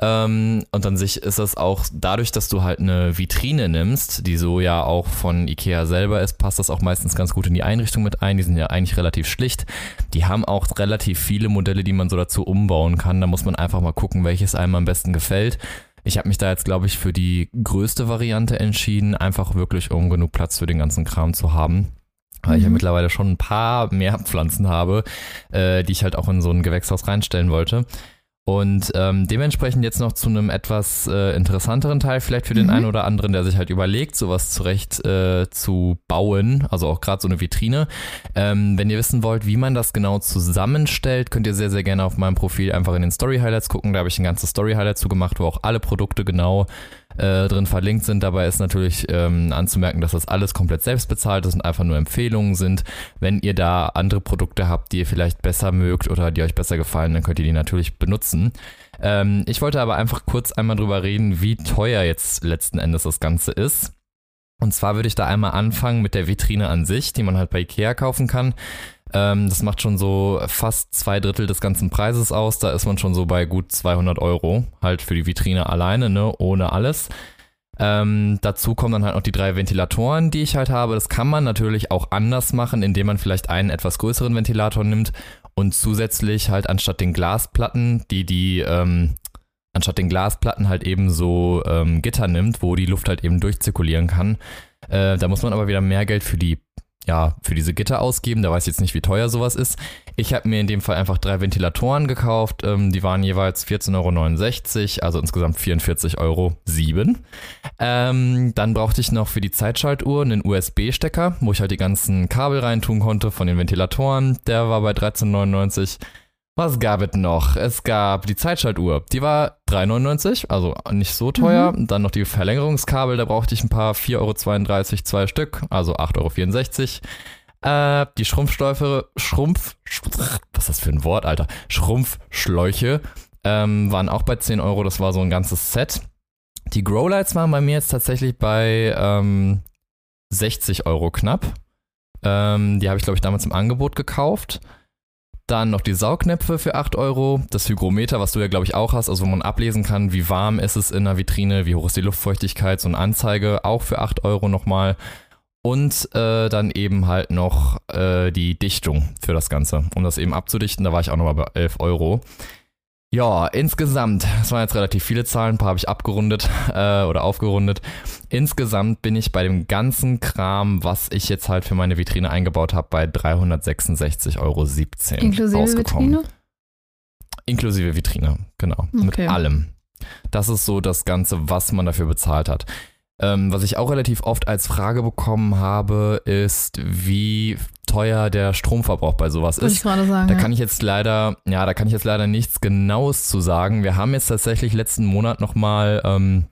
Ähm, und an sich ist das auch dadurch, dass du halt eine Vitrine nimmst, die so ja auch von Ikea selber ist, passt das auch meistens ganz gut in die Einrichtung mit ein. Die sind ja eigentlich relativ schlicht. Die haben auch relativ viele Modelle, die man so dazu umbauen kann. Da muss man einfach mal gucken, welches einem am besten gefällt. Ich habe mich da jetzt, glaube ich, für die größte Variante entschieden, einfach wirklich um genug Platz für den ganzen Kram zu haben. Weil ich ja Mhm. mittlerweile schon ein paar mehr Pflanzen habe, äh, die ich halt auch in so ein Gewächshaus reinstellen wollte. Und ähm, dementsprechend jetzt noch zu einem etwas äh, interessanteren Teil, vielleicht für den Mhm. einen oder anderen, der sich halt überlegt, sowas zurecht äh, zu bauen, also auch gerade so eine Vitrine. Ähm, wenn ihr wissen wollt, wie man das genau zusammenstellt, könnt ihr sehr, sehr gerne auf meinem Profil einfach in den Story Highlights gucken. Da habe ich ein ganzes Story Highlight zu gemacht, wo auch alle Produkte genau äh, drin verlinkt sind. Dabei ist natürlich ähm, anzumerken, dass das alles komplett selbst bezahlt ist und einfach nur Empfehlungen sind. Wenn ihr da andere Produkte habt, die ihr vielleicht besser mögt oder die euch besser gefallen, dann könnt ihr die natürlich benutzen. Ähm, ich wollte aber einfach kurz einmal drüber reden, wie teuer jetzt letzten Endes das Ganze ist. Und zwar würde ich da einmal anfangen mit der Vitrine an sich, die man halt bei Ikea kaufen kann. Ähm, das macht schon so fast zwei Drittel des ganzen Preises aus. Da ist man schon so bei gut 200 Euro, halt für die Vitrine alleine, ne, ohne alles. Ähm, dazu kommen dann halt noch die drei Ventilatoren, die ich halt habe. Das kann man natürlich auch anders machen, indem man vielleicht einen etwas größeren Ventilator nimmt und zusätzlich halt anstatt den Glasplatten, die die ähm, anstatt den Glasplatten halt eben so ähm, Gitter nimmt, wo die Luft halt eben durchzirkulieren kann. Äh, da muss man aber wieder mehr Geld für die ja, für diese Gitter ausgeben. Da weiß ich jetzt nicht, wie teuer sowas ist. Ich habe mir in dem Fall einfach drei Ventilatoren gekauft. Ähm, die waren jeweils 14,69 Euro, also insgesamt 44,07 Euro. Ähm, dann brauchte ich noch für die Zeitschaltuhr einen USB-Stecker, wo ich halt die ganzen Kabel reintun konnte von den Ventilatoren. Der war bei 13,99 was gab es noch? Es gab die Zeitschaltuhr. Die war 3,99, also nicht so teuer. Dann noch die Verlängerungskabel, da brauchte ich ein paar 4,32 Euro, zwei Stück, also 8,64 Euro. Äh, die Schrumpfschläufe, Schrumpf, was ist das für ein Wort, Alter? Schrumpfschläuche ähm, waren auch bei 10 Euro, das war so ein ganzes Set. Die Growlights waren bei mir jetzt tatsächlich bei ähm, 60 Euro knapp. Ähm, die habe ich, glaube ich, damals im Angebot gekauft. Dann noch die Saugnäpfe für 8 Euro. Das Hygrometer, was du ja, glaube ich, auch hast, also wo man ablesen kann, wie warm ist es in der Vitrine, wie hoch ist die Luftfeuchtigkeit, so eine Anzeige, auch für 8 Euro nochmal. Und äh, dann eben halt noch äh, die Dichtung für das Ganze, um das eben abzudichten. Da war ich auch nochmal bei 11 Euro. Ja, insgesamt, das waren jetzt relativ viele Zahlen, ein paar habe ich abgerundet [laughs] äh, oder aufgerundet. Insgesamt bin ich bei dem ganzen Kram, was ich jetzt halt für meine Vitrine eingebaut habe, bei 366,17 Euro Inklusive rausgekommen. Vitrine? Inklusive Vitrine, genau. Okay. Mit allem. Das ist so das Ganze, was man dafür bezahlt hat. Ähm, was ich auch relativ oft als Frage bekommen habe, ist, wie teuer der Stromverbrauch bei sowas ich ist. gerade sagen. Da kann ich jetzt leider, ja, da kann ich jetzt leider nichts Genaues zu sagen. Wir haben jetzt tatsächlich letzten Monat nochmal ähm,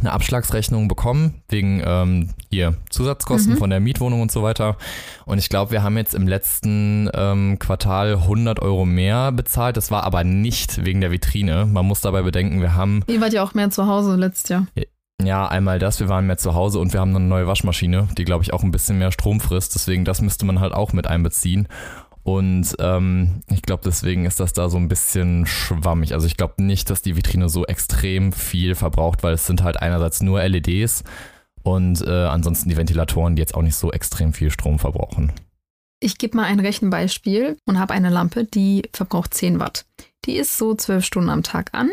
eine Abschlagsrechnung bekommen, wegen ähm, hier Zusatzkosten Mhm. von der Mietwohnung und so weiter. Und ich glaube, wir haben jetzt im letzten ähm, Quartal 100 Euro mehr bezahlt. Das war aber nicht wegen der Vitrine. Man muss dabei bedenken, wir haben Ihr wart ja auch mehr zu Hause letztes Jahr. Ja, einmal das, wir waren mehr zu Hause und wir haben eine neue Waschmaschine, die, glaube ich, auch ein bisschen mehr Strom frisst. Deswegen, das müsste man halt auch mit einbeziehen. Und ähm, ich glaube, deswegen ist das da so ein bisschen schwammig. Also ich glaube nicht, dass die Vitrine so extrem viel verbraucht, weil es sind halt einerseits nur LEDs und äh, ansonsten die Ventilatoren, die jetzt auch nicht so extrem viel Strom verbrauchen. Ich gebe mal ein Rechenbeispiel und habe eine Lampe, die verbraucht 10 Watt. Die ist so 12 Stunden am Tag an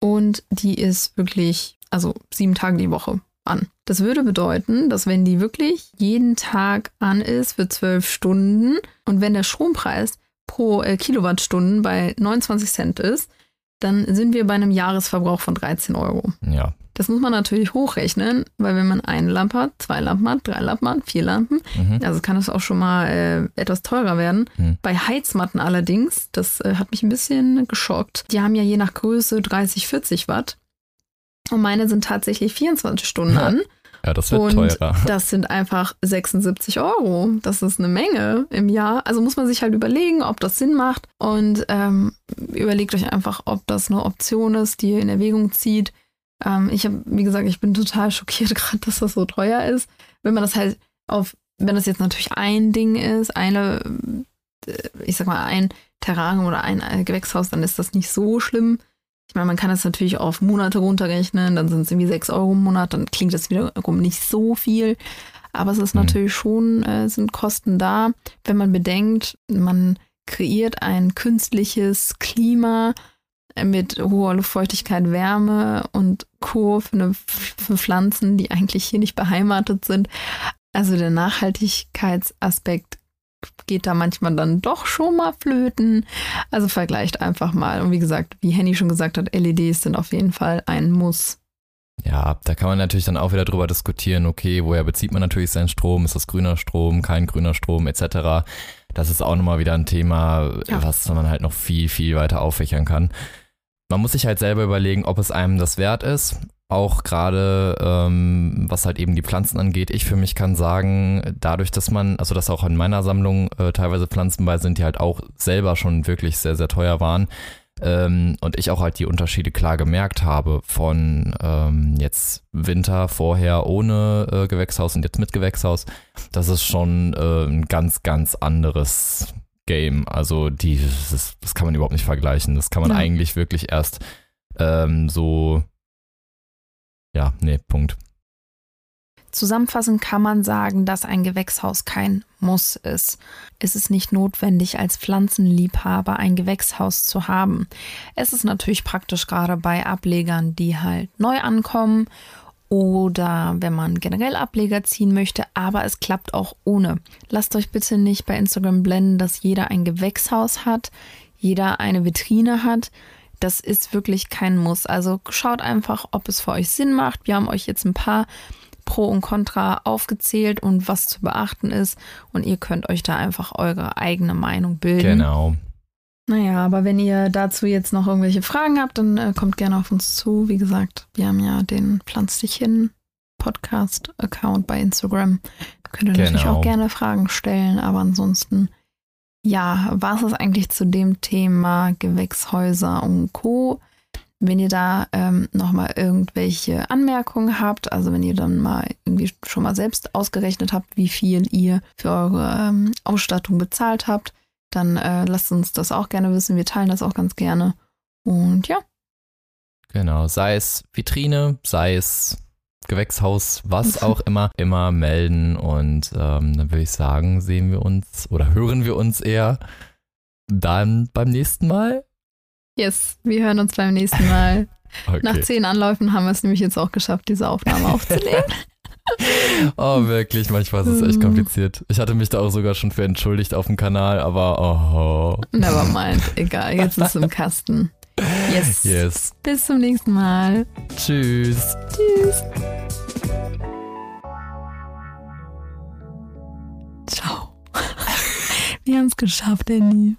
und die ist wirklich, also sieben Tage die Woche an. Das würde bedeuten, dass wenn die wirklich jeden Tag an ist für 12 Stunden und wenn der Strompreis pro äh, Kilowattstunden bei 29 Cent ist, dann sind wir bei einem Jahresverbrauch von 13 Euro. Ja, Das muss man natürlich hochrechnen, weil wenn man eine Lampe hat, zwei Lampen hat, drei Lampen hat, vier Lampen, mhm. also kann es auch schon mal äh, etwas teurer werden. Hm. Bei Heizmatten allerdings, das äh, hat mich ein bisschen geschockt. Die haben ja je nach Größe 30, 40 Watt. Und meine sind tatsächlich 24 Stunden an. ja das wird Und teurer. [laughs] das sind einfach 76 Euro. Das ist eine Menge im Jahr. Also muss man sich halt überlegen, ob das Sinn macht. Und ähm, überlegt euch einfach, ob das eine Option ist, die ihr in Erwägung zieht. Ähm, ich habe, wie gesagt, ich bin total schockiert [laughs] gerade, dass das so teuer ist. Wenn man das halt auf, wenn das jetzt natürlich ein Ding ist, eine, äh, ich sag mal, ein Terrarium oder ein äh, Gewächshaus, dann ist das nicht so schlimm. Ich meine, man kann das natürlich auf Monate runterrechnen, dann sind es irgendwie 6 Euro im Monat, dann klingt das wiederum nicht so viel. Aber es ist Hm. natürlich schon, äh, sind Kosten da, wenn man bedenkt, man kreiert ein künstliches Klima mit hoher Luftfeuchtigkeit, Wärme und Co. für, eine, für Pflanzen, die eigentlich hier nicht beheimatet sind. Also der Nachhaltigkeitsaspekt geht da manchmal dann doch schon mal flöten. Also vergleicht einfach mal. Und wie gesagt, wie Henny schon gesagt hat, LEDs sind auf jeden Fall ein Muss. Ja, da kann man natürlich dann auch wieder drüber diskutieren, okay, woher bezieht man natürlich seinen Strom? Ist das grüner Strom, kein grüner Strom, etc. Das ist auch nochmal wieder ein Thema, Ja. was man halt noch viel, viel weiter auffächern kann. Man muss sich halt selber überlegen, ob es einem das wert ist. Auch gerade, ähm, was halt eben die Pflanzen angeht. Ich für mich kann sagen, dadurch, dass man, also dass auch in meiner Sammlung äh, teilweise Pflanzen bei sind, die halt auch selber schon wirklich sehr, sehr teuer waren, ähm, und ich auch halt die Unterschiede klar gemerkt habe von ähm, jetzt Winter vorher ohne äh, Gewächshaus und jetzt mit Gewächshaus, das ist schon äh, ein ganz, ganz anderes Game. Also die, das, ist- das kann man überhaupt nicht vergleichen. Das kann man Ja. eigentlich wirklich erst ähm, so, ja, nee, Punkt. Zusammenfassend kann man sagen, dass ein Gewächshaus kein Muss ist. Es ist nicht notwendig, als Pflanzenliebhaber ein Gewächshaus zu haben. Es ist natürlich praktisch gerade bei Ablegern, die halt neu ankommen oder wenn man generell Ableger ziehen möchte, aber es klappt auch ohne. Lasst euch bitte nicht bei Instagram blenden, dass jeder ein Gewächshaus hat, jeder eine Vitrine hat. Das ist wirklich kein Muss. Also schaut einfach, ob es für euch Sinn macht. Wir haben euch jetzt ein paar Pro und Contra aufgezählt und was zu beachten ist. Und ihr könnt euch da einfach eure eigene Meinung bilden. Genau. Naja, aber wenn ihr dazu jetzt noch irgendwelche Fragen habt, dann äh, kommt gerne auf uns zu. Wie gesagt, wir haben ja den Pflanz dich hin Podcast-Account bei Instagram. Da könnt ihr natürlich Genau. auch gerne Fragen stellen, aber ansonsten, ja, war es eigentlich zu dem Thema Gewächshäuser und Co. Wenn ihr da ähm, nochmal irgendwelche Anmerkungen habt, also wenn ihr dann mal irgendwie schon mal selbst ausgerechnet habt, wie viel ihr für eure ähm, Ausstattung bezahlt habt, dann äh, lasst uns das auch gerne wissen. Wir teilen das auch ganz gerne. Und ja. Genau, sei es Vitrine, sei es Gewächshaus, was [laughs] auch immer, immer melden. Und ähm, dann würde ich sagen, sehen wir uns oder hören wir uns eher dann beim nächsten Mal. Yes, wir hören uns beim nächsten Mal. [laughs] Okay. Nach zehn Anläufen haben wir es nämlich jetzt auch geschafft, diese Aufnahme aufzunehmen. [laughs] [laughs] oh, wirklich, manchmal ist es echt kompliziert. Ich hatte mich da auch sogar schon für entschuldigt auf dem Kanal, aber oh. Never mind, egal, jetzt ist es im Kasten. Yes. yes. Bis zum nächsten Mal. Tschüss. Tschüss. Ciao. [laughs] Wir haben es geschafft, Annie.